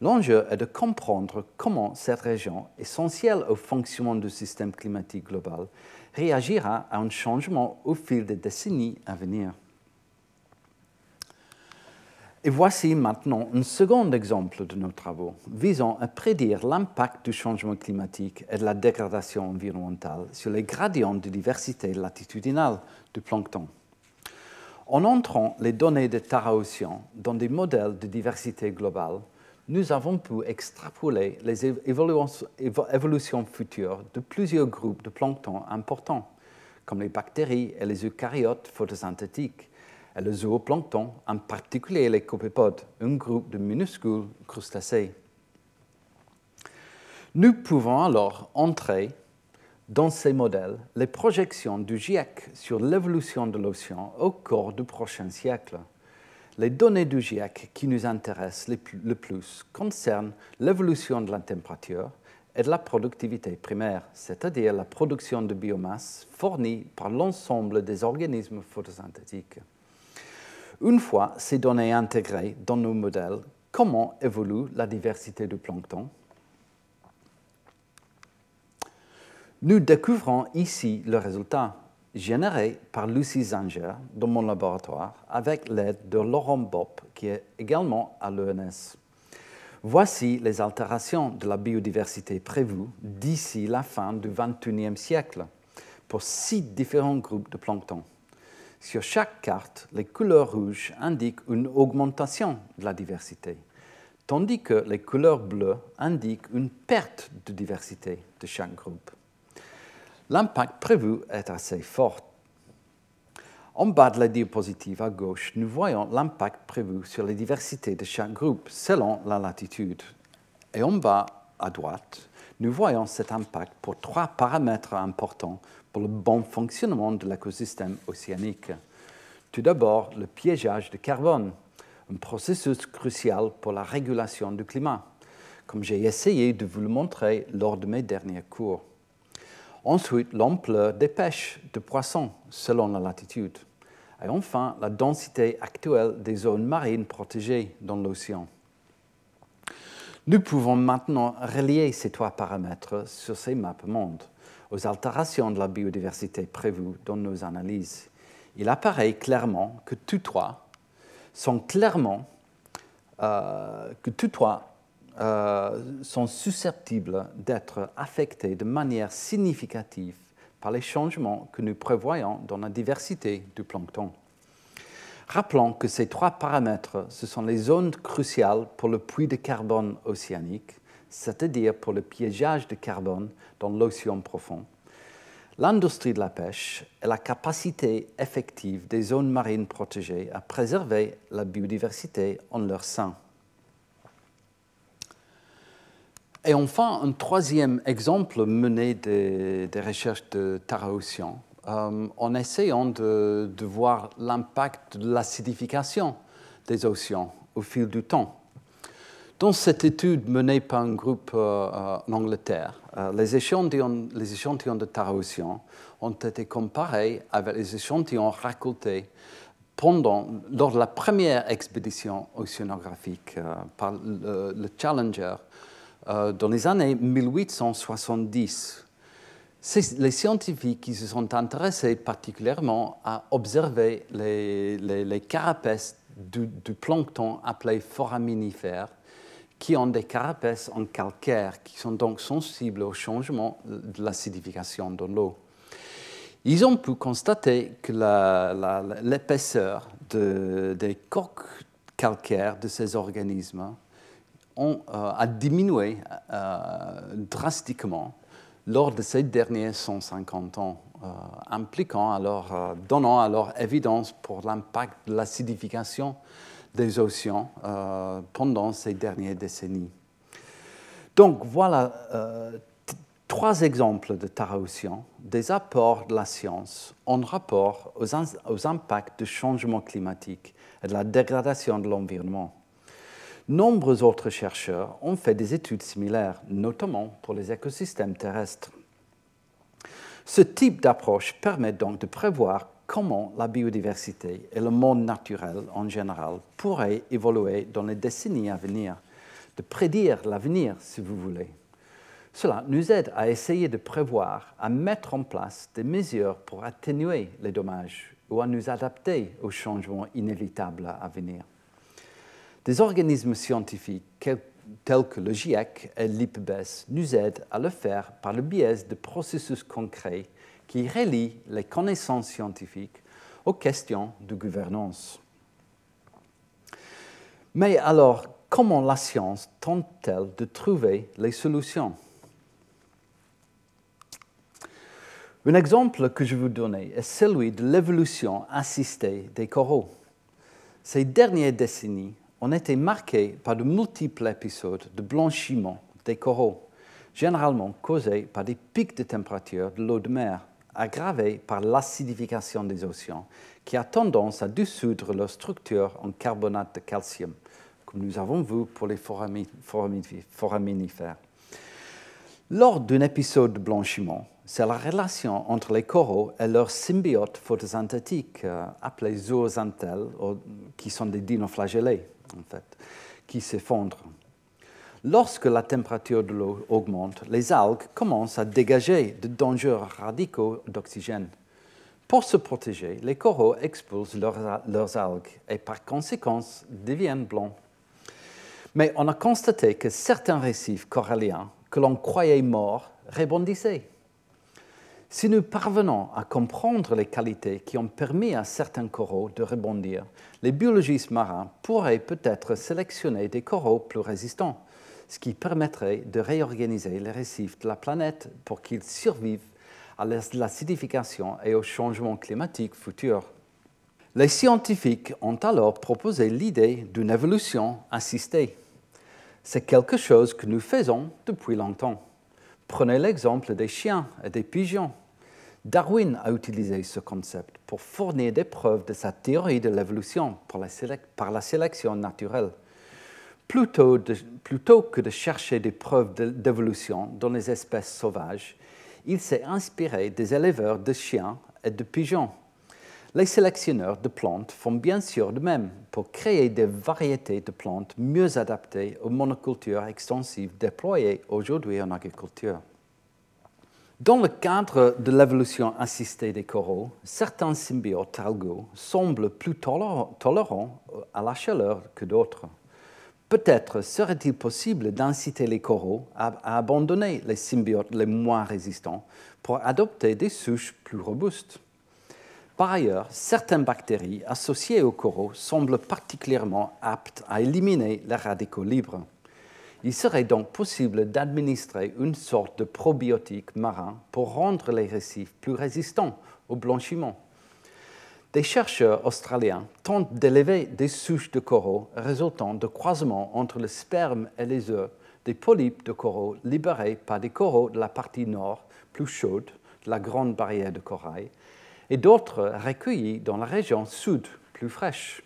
L'enjeu est de comprendre comment cette région, essentielle au fonctionnement du système climatique global, réagira à un changement au fil des décennies à venir. Et voici maintenant un second exemple de nos travaux visant à prédire l'impact du changement climatique et de la dégradation environnementale sur les gradients de diversité latitudinale du plancton. En entrant les données de Tara Ocean dans des modèles de diversité globale, nous avons pu extrapoler les évolutions futures de plusieurs groupes de plancton importants, comme les bactéries et les eucaryotes photosynthétiques, et le zooplancton, en particulier les copépodes, un groupe de minuscules crustacés. Nous pouvons alors entrer dans ces modèles les projections du GIEC sur l'évolution de l'océan au cours du prochain siècle les données du GIEC qui nous intéressent le plus concernent l'évolution de la température et de la productivité primaire, c'est-à-dire la production de biomasse fournie par l'ensemble des organismes photosynthétiques. Une fois ces données intégrées dans nos modèles, comment évolue la diversité du plancton Nous découvrons ici le résultat généré par Lucie Zanger dans mon laboratoire avec l'aide de Laurent Bopp, qui est également à l'ENS. Voici les altérations de la biodiversité prévues d'ici la fin du XXIe siècle pour six différents groupes de plancton. Sur chaque carte, les couleurs rouges indiquent une augmentation de la diversité, tandis que les couleurs bleues indiquent une perte de diversité de chaque groupe l'impact prévu est assez fort. En bas de la diapositive à gauche, nous voyons l'impact prévu sur la diversité de chaque groupe selon la latitude. Et en bas à droite, nous voyons cet impact pour trois paramètres importants pour le bon fonctionnement de l'écosystème océanique. Tout d'abord, le piégeage de carbone, un processus crucial pour la régulation du climat, comme j'ai essayé de vous le montrer lors de mes derniers cours. Ensuite, l'ampleur des pêches de poissons selon la latitude. Et enfin, la densité actuelle des zones marines protégées dans l'océan. Nous pouvons maintenant relier ces trois paramètres sur ces maps mondes aux altérations de la biodiversité prévues dans nos analyses. Il apparaît clairement que tous trois sont clairement euh, que tous trois euh, sont susceptibles d'être affectés de manière significative par les changements que nous prévoyons dans la diversité du plancton. Rappelons que ces trois paramètres, ce sont les zones cruciales pour le puits de carbone océanique, c'est-à-dire pour le piégeage de carbone dans l'océan profond, l'industrie de la pêche et la capacité effective des zones marines protégées à préserver la biodiversité en leur sein. Et enfin, un troisième exemple mené des, recherches de Tara Ocean, euh, en essayant de, voir l'impact de l'acidification des océans au fil du temps. Dans cette étude menée par un groupe euh, euh, en Angleterre, les, échantillons, les échantillons de ont été comparés avec les échantillons récoltés pendant, lors de la première expédition océanographique euh, par le, Challenger euh, dans les années 1870. Les scientifiques qui se sont intéressés particulièrement à observer les, carapaces du, plancton appelé foraminifères, qui ont des carapaces en calcaire, qui sont donc sensibles au changement de l'acidification de l'eau. Ils ont pu constater que l'épaisseur des coques calcaires de ces organismes euh, a diminué euh, drastiquement lors de ces derniers 150 ans, euh, impliquant alors, donnant alors évidence pour l'impact de l'acidification des océans pendant ces dernières décennies. Donc voilà trois exemples de Tara-Océan, des apports de la science en rapport aux, impacts du changement climatique et de la dégradation de l'environnement. Nombreux autres chercheurs ont fait des études similaires, notamment pour les écosystèmes terrestres. Ce type d'approche permet donc de prévoir comment la biodiversité et le monde naturel en général pourraient évoluer dans les décennies à venir, de prédire l'avenir si vous voulez. Cela nous aide à essayer de prévoir, à mettre en place des mesures pour atténuer les dommages ou à nous adapter aux changements inévitables à venir. Des organismes scientifiques tels que le GIEC et l'IPBES nous aident à le faire par le biais de processus concrets qui relient les connaissances scientifiques aux questions de gouvernance. Mais alors, comment la science tente-t-elle de trouver les solutions? Un exemple que je vous donne est celui de l'évolution assistée des coraux. Ces dernières décennies ont été marquées par de multiples épisodes de blanchiment des coraux, généralement causés par des pics de température de l'eau de mer, aggravés par l'acidification des océans, qui a tendance à dissoudre leur structure en carbonate de calcium, comme nous avons vu pour les foraminifères. Lors d'un épisode de blanchiment, c'est la relation entre les coraux et leurs symbiotes photosynthétiques, euh, appelés zooxanthelles, qui sont des dinoflagellés, en fait, qui s'effondrent. Lorsque la température de l'eau augmente, les algues commencent à dégager de dangereux radicaux d'oxygène. Pour se protéger, les coraux expulsent leurs, leurs algues et par conséquent deviennent blancs. Mais on a constaté que certains récifs coralliens que l'on croyait morts rebondissaient. Si nous parvenons à comprendre les qualités qui ont permis à certains coraux de rebondir, les biologistes marins pourraient peut-être sélectionner des coraux plus résistants, ce qui permettrait de réorganiser les récifs de la planète pour qu'ils survivent à l'acidification et au changement climatique futur. Les scientifiques ont alors proposé l'idée d'une évolution assistée. C'est quelque chose que nous faisons depuis longtemps. Prenez l'exemple des chiens et des pigeons. Darwin a utilisé ce concept pour fournir des preuves de sa théorie de l'évolution par la sélection naturelle. Plutôt, que de chercher des preuves d'évolution dans les espèces sauvages, il s'est inspiré des éleveurs de chiens et de pigeons. Les sélectionneurs de plantes font bien sûr de même pour créer des variétés de plantes mieux adaptées aux monocultures extensives déployées aujourd'hui en agriculture. Dans le cadre de l'évolution assistée des coraux, certains symbiotes algaux semblent plus tolérants à la chaleur que d'autres. Peut-être serait-il possible d'inciter les coraux à, abandonner les symbiotes les moins résistants pour adopter des souches plus robustes. Par ailleurs, certaines bactéries associées aux coraux semblent particulièrement aptes à éliminer les radicaux libres. Il serait donc possible d'administrer une sorte de probiotique marin pour rendre les récifs plus résistants au blanchiment. Des chercheurs australiens tentent d'élever des souches de coraux résultant de croisements entre le sperme et les œufs des polypes de coraux libérés par des coraux de la partie nord plus chaude de la grande barrière de corail et d'autres recueillis dans la région sud plus fraîche.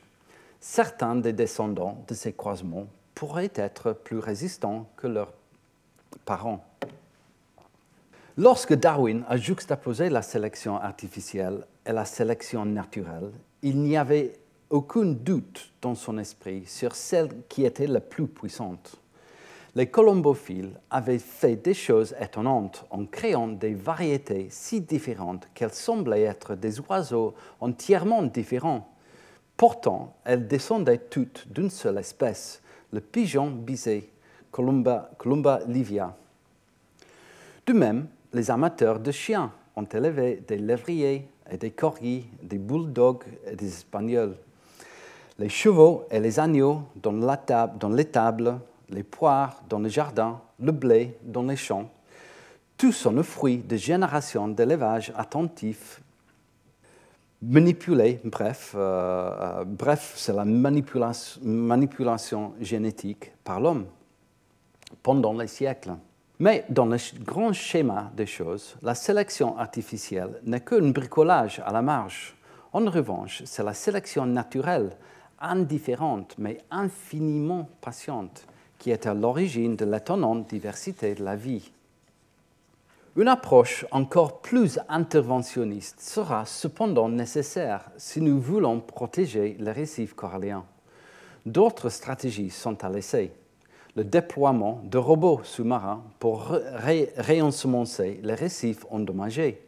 Certains des descendants de ces croisements pourraient être plus résistants que leurs parents. Lorsque Darwin a juxtaposé la sélection artificielle et la sélection naturelle, il n'y avait aucun doute dans son esprit sur celle qui était la plus puissante. Les colombophiles avaient fait des choses étonnantes en créant des variétés si différentes qu'elles semblaient être des oiseaux entièrement différents. Pourtant, elles descendaient toutes d'une seule espèce, le pigeon bisé, Columba, Columba livia. De même, les amateurs de chiens ont élevé des lévriers et des corgis, des bulldogs et des espagnols. Les chevaux et les agneaux dans l'étable, les poires dans le jardin, le blé dans les champs. Tout sont le fruit de générations d'élevage attentif, manipulé, bref, euh, euh, bref c'est la manipulation génétique par l'homme pendant les siècles. Mais dans le grand schéma des choses, la sélection artificielle n'est qu'un bricolage à la marge. En revanche, c'est la sélection naturelle, indifférente mais infiniment patiente, qui est à l'origine de l'étonnante diversité de la vie. Une approche encore plus interventionniste sera cependant nécessaire si nous voulons protéger les récifs coralliens. D'autres stratégies sont à l'essai le déploiement de robots sous-marins pour réensemencer les récifs endommagés,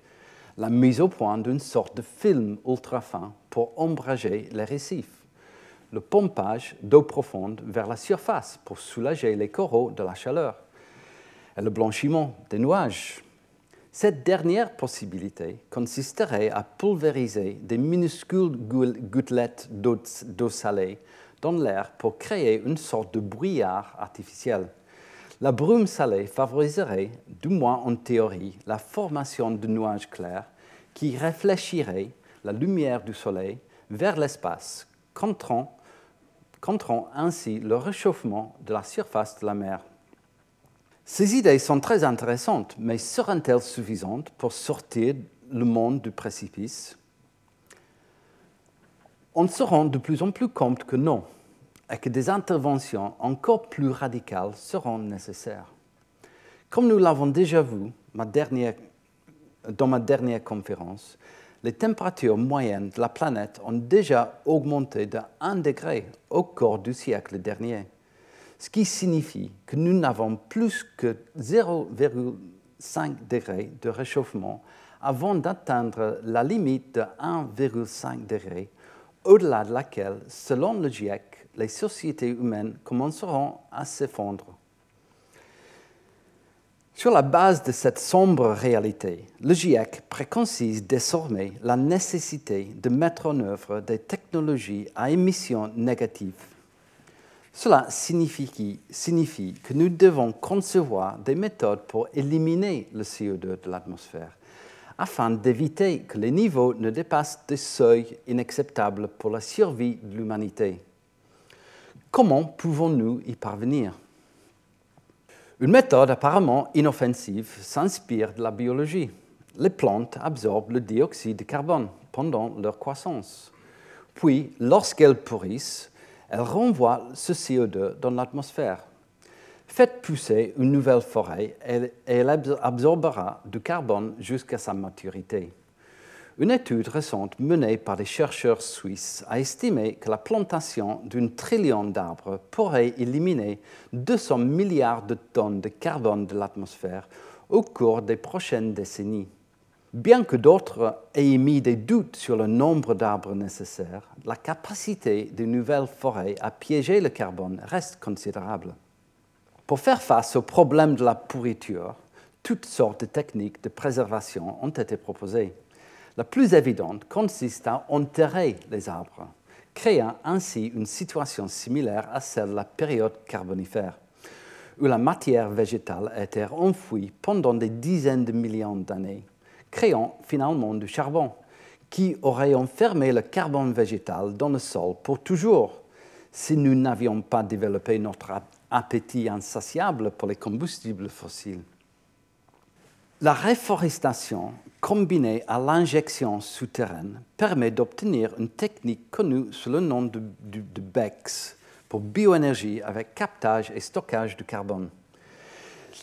la mise au point d'une sorte de film ultra fin pour ombrager les récifs, le pompage d'eau profonde vers la surface pour soulager les coraux de la chaleur, et le blanchiment des nuages. Cette dernière possibilité consisterait à pulvériser des minuscules gouttelettes d'eau salée dans l'air pour créer une sorte de brouillard artificiel. La brume salée favoriserait, du moins en théorie, la formation de nuages clairs qui réfléchiraient la lumière du soleil vers l'espace, contrant, ainsi le réchauffement de la surface de la mer. Ces idées sont très intéressantes, mais seront-elles suffisantes pour sortir le monde du précipice? On se rend de plus en plus compte que non, et que des interventions encore plus radicales seront nécessaires. Comme nous l'avons déjà vu dans ma dernière conférence, les températures moyennes de la planète ont déjà augmenté de 1 degré au cours du siècle dernier, ce qui signifie que nous n'avons plus que 0,5 degré de réchauffement avant d'atteindre la limite de 1,5 degré au-delà de laquelle, selon le GIEC, les sociétés humaines commenceront à s'effondrer. Sur la base de cette sombre réalité, le GIEC préconcise désormais la nécessité de mettre en œuvre des technologies à émissions négatives. Cela signifie, signifie que nous devons concevoir des méthodes pour éliminer le CO2 de l'atmosphère afin d'éviter que les niveaux ne dépassent des seuils inacceptables pour la survie de l'humanité. Comment pouvons-nous y parvenir? Une méthode apparemment inoffensive s'inspire de la biologie. Les plantes absorbent le dioxyde de carbone pendant leur croissance. Puis, lorsqu'elles pourrissent, elles renvoient ce CO2 dans l'atmosphère. Faites pousser une nouvelle forêt et elle absorbera du carbone jusqu'à sa maturité. Une étude récente menée par des chercheurs suisses a estimé que la plantation d'un trillion d'arbres pourrait éliminer 200 milliards de tonnes de carbone de l'atmosphère au cours des prochaines décennies. Bien que d'autres aient émis des doutes sur le nombre d'arbres nécessaires, la capacité d'une nouvelle forêt à piéger le carbone reste considérable. Pour faire face au problème de la pourriture, toutes sortes de techniques de préservation ont été proposées. La plus évidente consiste à enterrer les arbres, créant ainsi une situation similaire à celle de la période carbonifère, où la matière végétale était enfouie pendant des dizaines de millions d'années, créant finalement du charbon, qui aurait enfermé le carbone végétal dans le sol pour toujours si nous n'avions pas développé notre appétit insatiable pour les combustibles fossiles. La réforestation combinée à l'injection souterraine permet d'obtenir une technique connue sous le nom de, BECS pour bioénergie avec captage et stockage du carbone.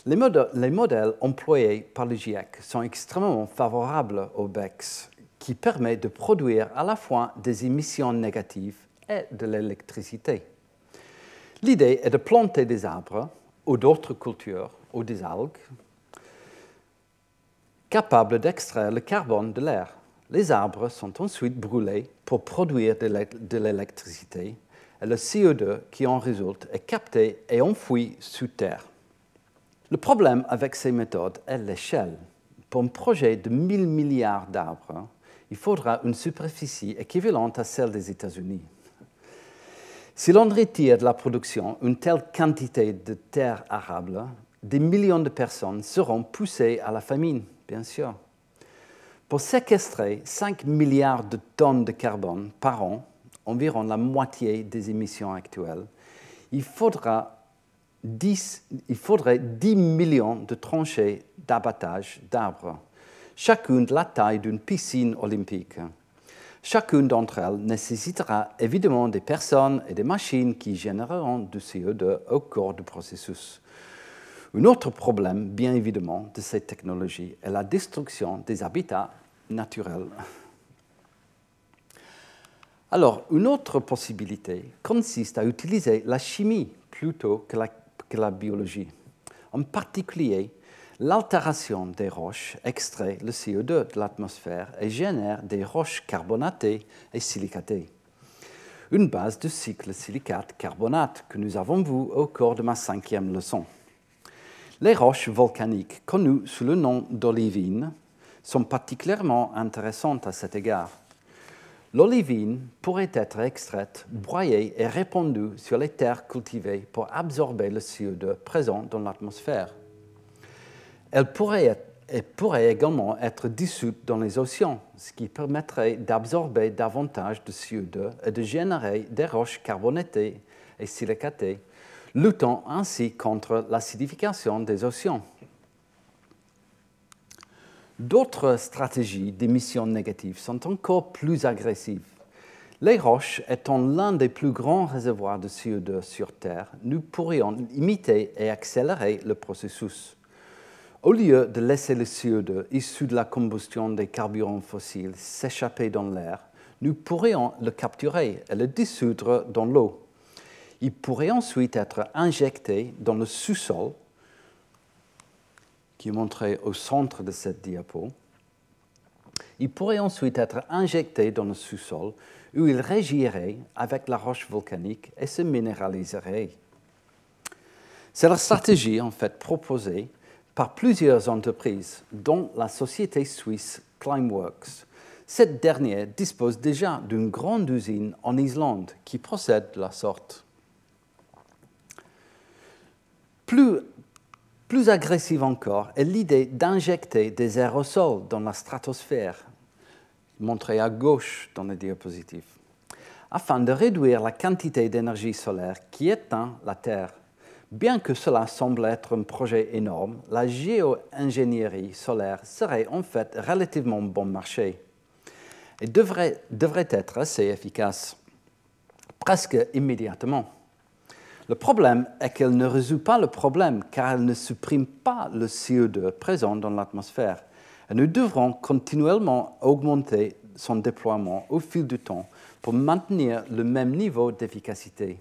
Les les modèles employés par le GIEC sont extrêmement favorables au BECS, qui permet de produire à la fois des émissions négatives et de l'électricité. L'idée est de planter des arbres ou d'autres cultures ou des algues capables d'extraire le carbone de l'air. Les arbres sont ensuite brûlés pour produire de l'électricité et le CO2 qui en résulte est capté et enfoui sous terre. Le problème avec ces méthodes est l'échelle. Pour un projet de 1000 milliards d'arbres, il faudra une superficie équivalente à celle des États-Unis. Si l'on retire de la production une telle quantité de terres arables, des millions de personnes seront poussées à la famine, bien sûr. Pour séquestrer 5 milliards de tonnes de carbone par an, environ la moitié des émissions actuelles, il, faudra 10, il faudrait 10 millions de tranchées d'abattage d'arbres, chacune de la taille d'une piscine olympique. Chacune d'entre elles nécessitera évidemment des personnes et des machines qui généreront du CO2 au cours du processus. Un autre problème, bien évidemment, de cette technologie est la destruction des habitats naturels. Alors, une autre possibilité consiste à utiliser la chimie plutôt que la, que la biologie. En particulier, l'altération des roches extrait le CO2 de l'atmosphère et génère des roches carbonatées et silicatées. Une base de cycle silicate-carbonate que nous avons vu au cours de ma cinquième leçon. Les roches volcaniques, connues sous le nom d'olivine, sont particulièrement intéressantes à cet égard. L'olivine pourrait être extraite, broyée et répandue sur les terres cultivées pour absorber le CO2 présent dans l'atmosphère. Elle pourrait, pourrait également être dissoute dans les océans, ce qui permettrait d'absorber davantage de CO2 et de générer des roches carbonatées et silicatées, luttant ainsi contre l'acidification des océans. D'autres stratégies d'émissions négatives sont encore plus agressives. Les roches étant l'un des plus grands réservoirs de CO2 sur Terre, nous pourrions imiter et accélérer le processus. Au lieu de laisser le CO2 issu de la combustion des carburants fossiles s'échapper dans l'air, nous pourrions le capturer et le dissoudre dans l'eau. Il pourrait ensuite être injecté dans le sous-sol, qui est montré au centre de cette diapo. Il pourrait ensuite être injecté dans le sous-sol où il réagirait avec la roche volcanique et se minéraliserait. C'est la stratégie en fait proposée par plusieurs entreprises, dont la société suisse Climeworks. Cette dernière dispose déjà d'une grande usine en Islande qui procède de la sorte. Plus, plus agressive encore est l'idée d'injecter des aérosols dans la stratosphère, montrée à gauche dans le diapositive, afin de réduire la quantité d'énergie solaire qui éteint la Terre Bien que cela semble être un projet énorme, la géo-ingénierie solaire serait en fait relativement bon marché et devrait, devrait être assez efficace, presque immédiatement. Le problème est qu'elle ne résout pas le problème car elle ne supprime pas le CO2 présent dans l'atmosphère. Et nous devrons continuellement augmenter son déploiement au fil du temps pour maintenir le même niveau d'efficacité.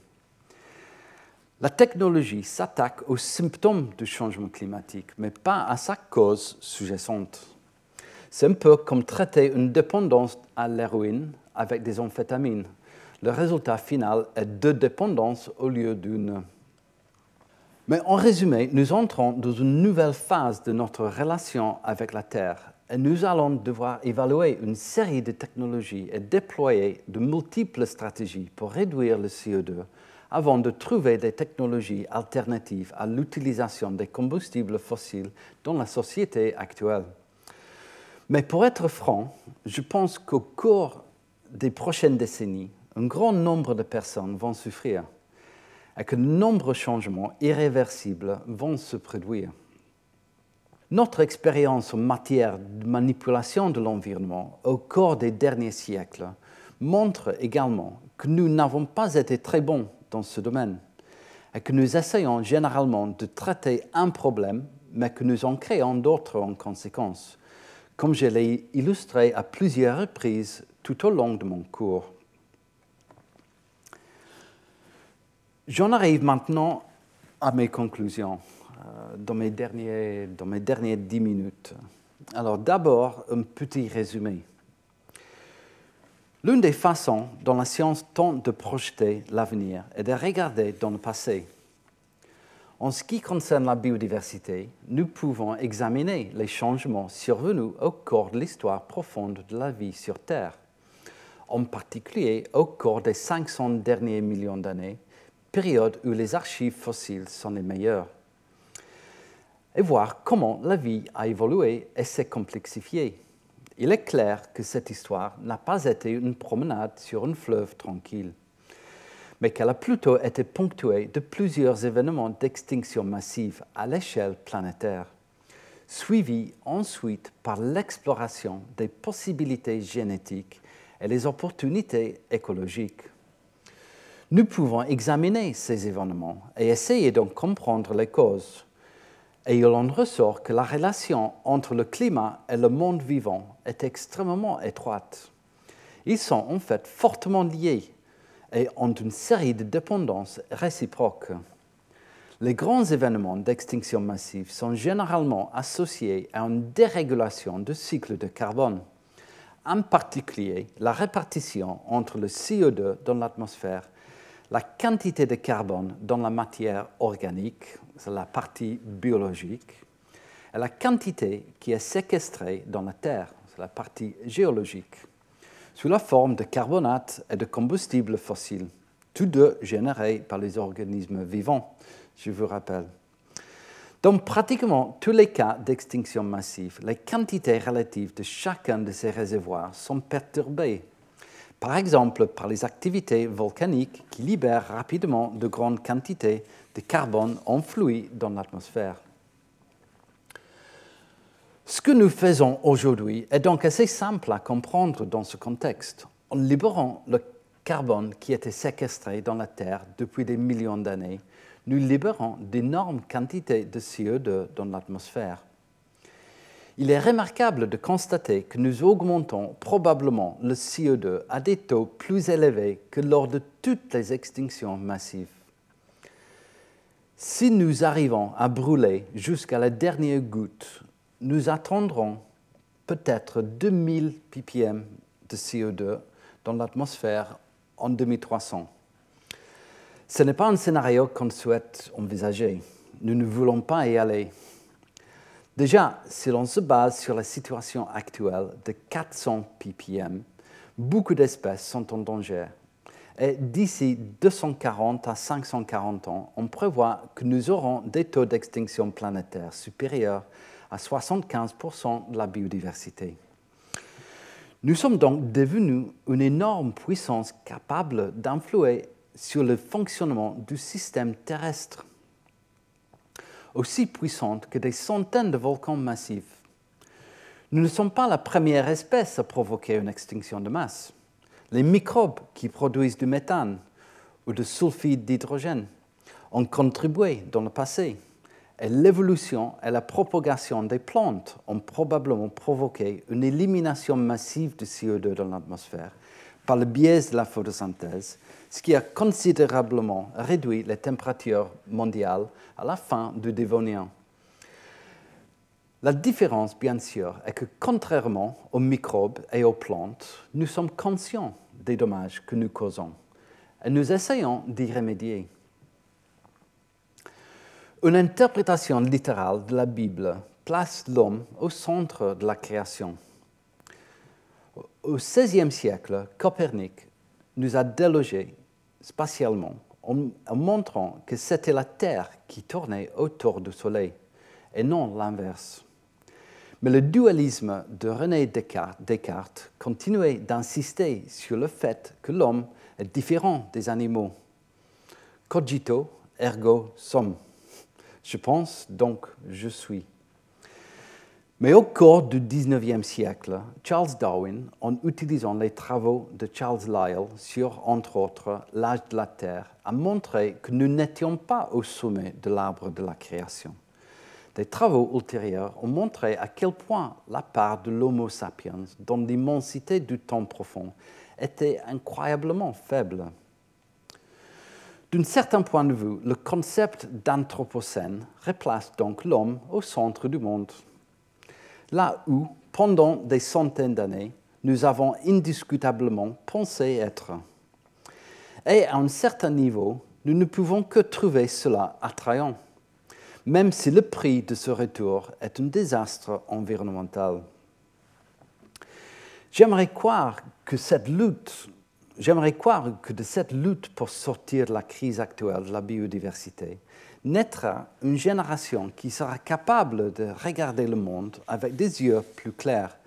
La technologie s'attaque aux symptômes du changement climatique, mais pas à sa cause sous-jacente. C'est un peu comme traiter une dépendance à l'héroïne avec des amphétamines. Le résultat final est deux dépendances au lieu d'une. Mais en résumé, nous entrons dans une nouvelle phase de notre relation avec la Terre et nous allons devoir évaluer une série de technologies et déployer de multiples stratégies pour réduire le CO2 avant de trouver des technologies alternatives à l'utilisation des combustibles fossiles dans la société actuelle. Mais pour être franc, je pense qu'au cours des prochaines décennies, un grand nombre de personnes vont souffrir et que de nombreux changements irréversibles vont se produire. Notre expérience en matière de manipulation de l'environnement au cours des derniers siècles montre également que nous n'avons pas été très bons dans ce domaine et que nous essayons généralement de traiter un problème, mais que nous en créons d'autres en conséquence, comme je l'ai illustré à plusieurs reprises tout au long de mon cours. J'en arrive maintenant à mes conclusions euh, dans, mes derniers, dans mes dernières dix minutes. Alors d'abord, un petit résumé. L'une des façons dont la science tente de projeter l'avenir est de regarder dans le passé. En ce qui concerne la biodiversité, nous pouvons examiner les changements survenus au cours de l'histoire profonde de la vie sur Terre, en particulier au cours des 500 derniers millions d'années, période où les archives fossiles sont les meilleures, et voir comment la vie a évolué et s'est complexifiée. Il est clair que cette histoire n'a pas été une promenade sur un fleuve tranquille mais qu'elle a plutôt été ponctuée de plusieurs événements d'extinction massive à l'échelle planétaire, suivis ensuite par l'exploration des possibilités génétiques et les opportunités écologiques. Nous pouvons examiner ces événements et essayer d'en comprendre les causes. Et il en ressort que la relation entre le climat et le monde vivant est extrêmement étroite. Ils sont en fait fortement liés et ont une série de dépendances réciproques. Les grands événements d'extinction massive sont généralement associés à une dérégulation du cycle de carbone, en particulier la répartition entre le CO2 dans l'atmosphère, la quantité de carbone dans la matière organique, c'est la partie biologique, et la quantité qui est séquestrée dans la Terre, c'est la partie géologique sous la forme de carbonate et de combustibles fossiles, tous deux générés par les organismes vivants, je vous rappelle. Dans pratiquement tous les cas d'extinction massive, les quantités relatives de chacun de ces réservoirs sont perturbées, par exemple par les activités volcaniques qui libèrent rapidement de grandes quantités de carbone enfouies dans l'atmosphère. Ce que nous faisons aujourd'hui est donc assez simple à comprendre dans ce contexte. En libérant le carbone qui était séquestré dans la Terre depuis des millions d'années, nous libérons d'énormes quantités de CO2 dans l'atmosphère. Il est remarquable de constater que nous augmentons probablement le CO2 à des taux plus élevés que lors de toutes les extinctions massives. Si nous arrivons à brûler jusqu'à la dernière goutte nous attendrons peut-être 2000 ppm de CO2 dans l'atmosphère en 2300. Ce n'est pas un scénario qu'on souhaite envisager. Nous ne voulons pas y aller. Déjà, si l'on se base sur la situation actuelle de 400 ppm, beaucoup d'espèces sont en danger. Et d'ici 240 à 540 ans, on prévoit que nous aurons des taux d'extinction planétaire supérieurs à 75% de la biodiversité. Nous sommes donc devenus une énorme puissance capable d'influer sur le fonctionnement du système terrestre, aussi puissante que des centaines de volcans massifs. Nous ne sommes pas la première espèce à provoquer une extinction de masse. Les microbes qui produisent du méthane ou du sulfide d'hydrogène ont contribué dans le passé et l'évolution et la propagation des plantes ont probablement provoqué une élimination massive de CO2 dans l'atmosphère par le biais de la photosynthèse, ce qui a considérablement réduit les températures mondiales à la fin du Dévonien. La différence, bien sûr, est que contrairement aux microbes et aux plantes, nous sommes conscients des dommages que nous causons et nous essayons d'y remédier. Une interprétation littérale de la Bible place l'homme au centre de la création. Au XVIe siècle, Copernic nous a délogés spatialement en, montrant que c'était la Terre qui tournait autour du Soleil et non l'inverse. Mais le dualisme de René Descartes, Descartes continuait d'insister sur le fait que l'homme est différent des animaux. Cogito ergo sum. Je pense, donc je suis. Mais au cours du XIXe siècle, Charles Darwin, en utilisant les travaux de Charles Lyell sur, entre autres, l'âge de la Terre, a montré que nous n'étions pas au sommet de l'arbre de la création. Des travaux ultérieurs ont montré à quel point la part de l'Homo sapiens dans l'immensité du temps profond était incroyablement faible. D'un certain point de vue, le concept d'anthropocène replace donc l'homme au centre du monde. Là où, pendant des centaines d'années, nous avons indiscutablement pensé être. Et à un certain niveau, nous ne pouvons que trouver cela attrayant, même si le prix de ce retour est un désastre environnemental. J'aimerais croire que cette lutte, de cette lutte pour sortir de la crise actuelle de la biodiversité naîtra une génération qui sera capable de regarder le monde avec des yeux plus clairs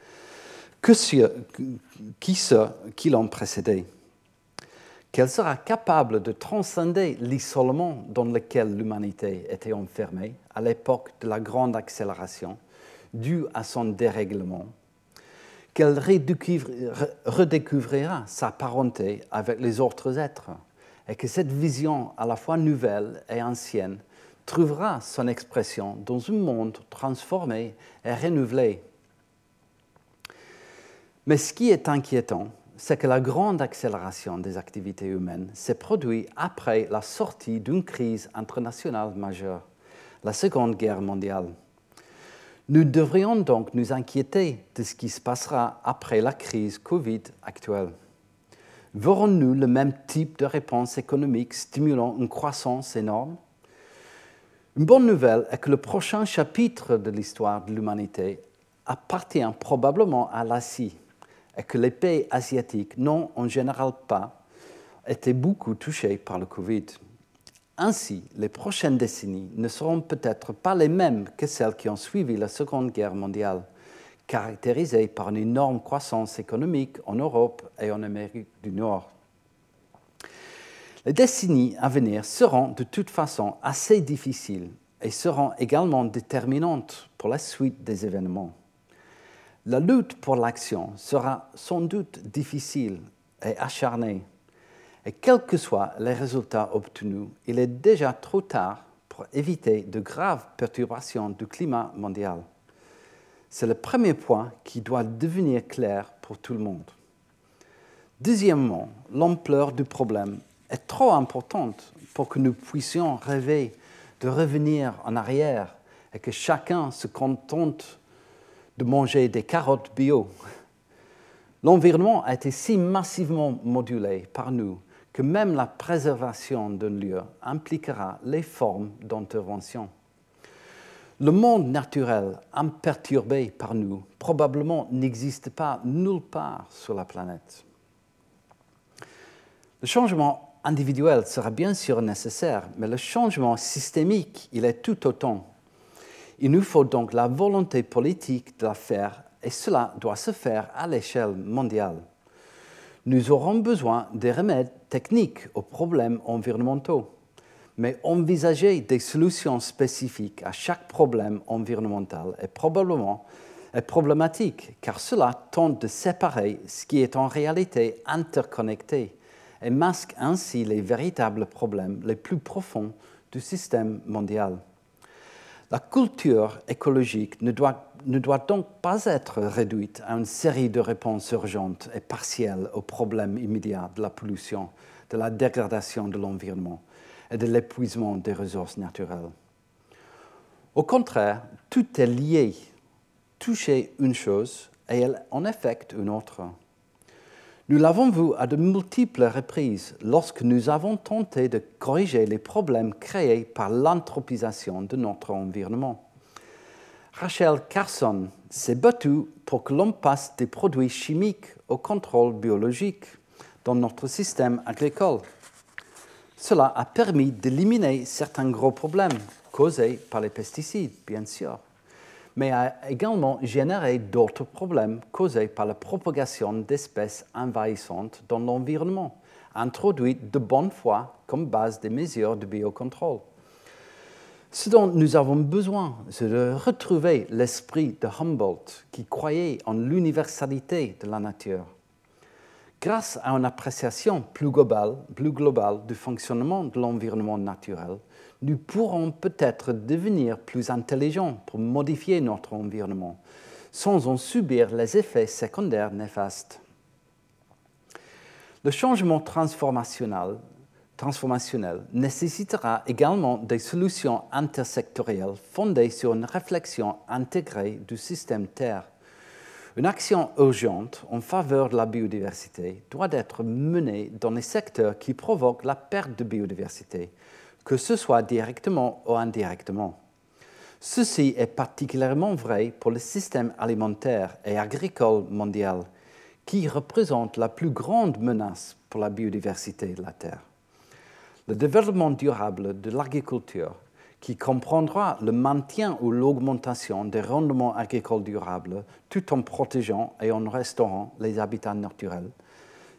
que ceux qui, qui l'ont précédé. Qu'elle sera capable de transcender l'isolement dans lequel l'humanité était enfermée à l'époque de la grande accélération due à son dérèglement. Qu'elle redécouvrira sa parenté avec les autres êtres et que cette vision à la fois nouvelle et ancienne trouvera son expression dans un monde transformé et renouvelé mais ce qui est inquiétant, c'est que la grande accélération des activités humaines s'est produite après la sortie d'une crise internationale majeure, la Seconde Guerre mondiale. Nous devrions donc nous inquiéter de ce qui se passera après la crise Covid actuelle. Verrons-nous le même type de réponse économique stimulant une croissance énorme? Une bonne nouvelle est que le prochain chapitre de l'histoire de l'humanité appartient probablement à l'Asie et que les pays asiatiques n'ont en général pas été beaucoup touchés par le Covid. Ainsi, les prochaines décennies ne seront peut-être pas les mêmes que celles qui ont suivi la Seconde Guerre mondiale, caractérisées par une énorme croissance économique en Europe et en Amérique du Nord. Les décennies à venir seront de toute façon assez difficiles et seront également déterminantes pour la suite des événements. La lutte pour l'action sera sans doute difficile et acharnée, et quels que soient les résultats obtenus, il est déjà trop tard pour éviter de graves perturbations du climat mondial. C'est le premier point qui doit devenir clair pour tout le monde. Deuxièmement, l'ampleur du problème est trop importante pour que nous puissions rêver de revenir en arrière et que chacun se contente de manger des carottes bio. L'environnement a été si massivement modulé par nous que même la préservation d'un lieu impliquera les formes d'intervention. Le monde naturel imperturbé par nous probablement n'existe pas nulle part sur la planète. Le changement individuel sera bien sûr nécessaire, mais le changement systémique, il est tout autant il nous faut donc la volonté politique de la faire et cela doit se faire à l'échelle mondiale. Nous aurons besoin des remèdes techniques aux problèmes environnementaux, mais envisager des solutions spécifiques à chaque problème environnemental est probablement est problématique car cela tente de séparer ce qui est en réalité interconnecté et masque ainsi les véritables problèmes les plus profonds du système mondial. La culture écologique ne doit, donc pas être réduite à une série de réponses urgentes et partielles aux problèmes immédiats de la pollution, de la dégradation de l'environnement et de l'épuisement des ressources naturelles. Au contraire, tout est lié. Toucher une chose et elle en affecte une autre. Nous l'avons vu à de multiples reprises lorsque nous avons tenté de corriger les problèmes créés par l'anthropisation de notre environnement. Rachel Carson s'est battue pour que l'on passe des produits chimiques au contrôle biologique dans notre système agricole. Cela a permis d'éliminer certains gros problèmes causés par les pesticides, bien sûr mais a également généré d'autres problèmes causés par la propagation d'espèces envahissantes dans l'environnement, introduites de bonne foi comme base des mesures de biocontrôle. Ce dont nous avons besoin, c'est de retrouver l'esprit de Humboldt qui croyait en l'universalité de la nature. grâce à une appréciation plus globale, plus globale du fonctionnement de l'environnement naturel, nous pourrons peut-être devenir plus intelligents pour modifier notre environnement sans en subir les effets secondaires néfastes. Le changement transformationnel, nécessitera également des solutions intersectorielles fondées sur une réflexion intégrée du système Terre. Une action urgente en faveur de la biodiversité doit être menée dans les secteurs qui provoquent la perte de biodiversité, que ce soit directement ou indirectement. Ceci est particulièrement vrai pour le système alimentaire et agricole mondial, qui représente la plus grande menace pour la biodiversité de la Terre. Le développement durable de l'agriculture, qui comprendra le maintien ou l'augmentation des rendements agricoles durables tout en protégeant et en restaurant les habitats naturels,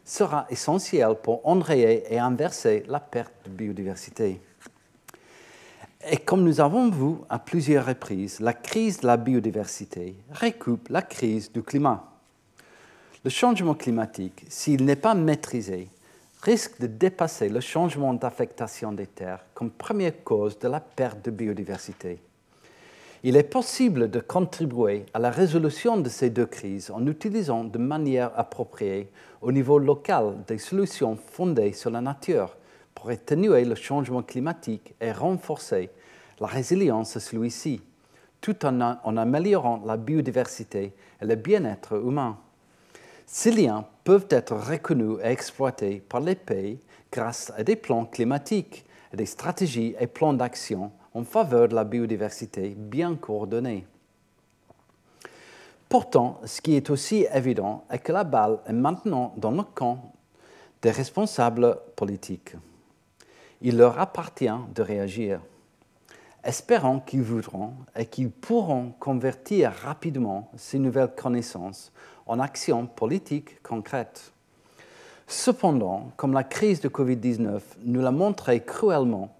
sera essentiel pour enrayer et inverser la perte de biodiversité. Et comme nous avons vu à plusieurs reprises, la crise de la biodiversité recoupe la crise du climat. Le changement climatique, s'il n'est pas maîtrisé, risque de dépasser le changement d'affectation des terres comme première cause de la perte de biodiversité. Il est possible de contribuer à la résolution de ces deux crises en utilisant de manière appropriée au niveau local des solutions fondées sur la nature pour atténuer le changement climatique et renforcer la résilience de celui-ci, tout en, en, améliorant la biodiversité et le bien-être humain. Ces liens peuvent être reconnus et exploités par les pays grâce à des plans climatiques et des stratégies et plans d'action en faveur de la biodiversité bien coordonnés. Pourtant, ce qui est aussi évident est que la balle est maintenant dans le camp des responsables politiques il leur appartient de réagir. Espérons qu'ils voudront et qu'ils pourront convertir rapidement ces nouvelles connaissances en actions politiques concrètes. Cependant, comme la crise de Covid-19 nous l'a montré cruellement,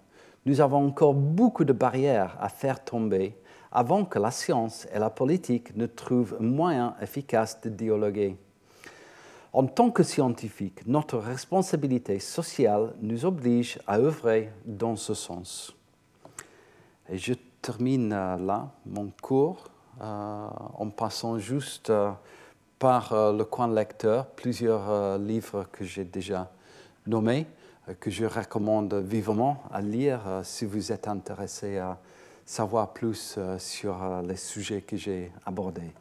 nous avons encore beaucoup de barrières à faire tomber avant que la science et la politique ne trouvent un moyen efficace de dialoguer. En tant que scientifiques, notre responsabilité sociale nous oblige à œuvrer dans ce sens. Et je termine euh, là mon cours euh, en passant juste euh, par le coin lecteur plusieurs livres que j'ai déjà nommés, que je recommande vivement à lire si vous êtes intéressé à savoir plus sur les sujets que j'ai abordés.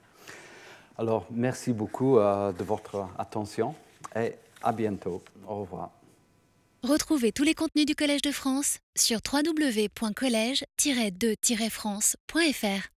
Alors, merci beaucoup euh, de votre attention et à bientôt. Au revoir. Retrouvez tous les contenus du Collège de France sur www.colège-2-france.fr.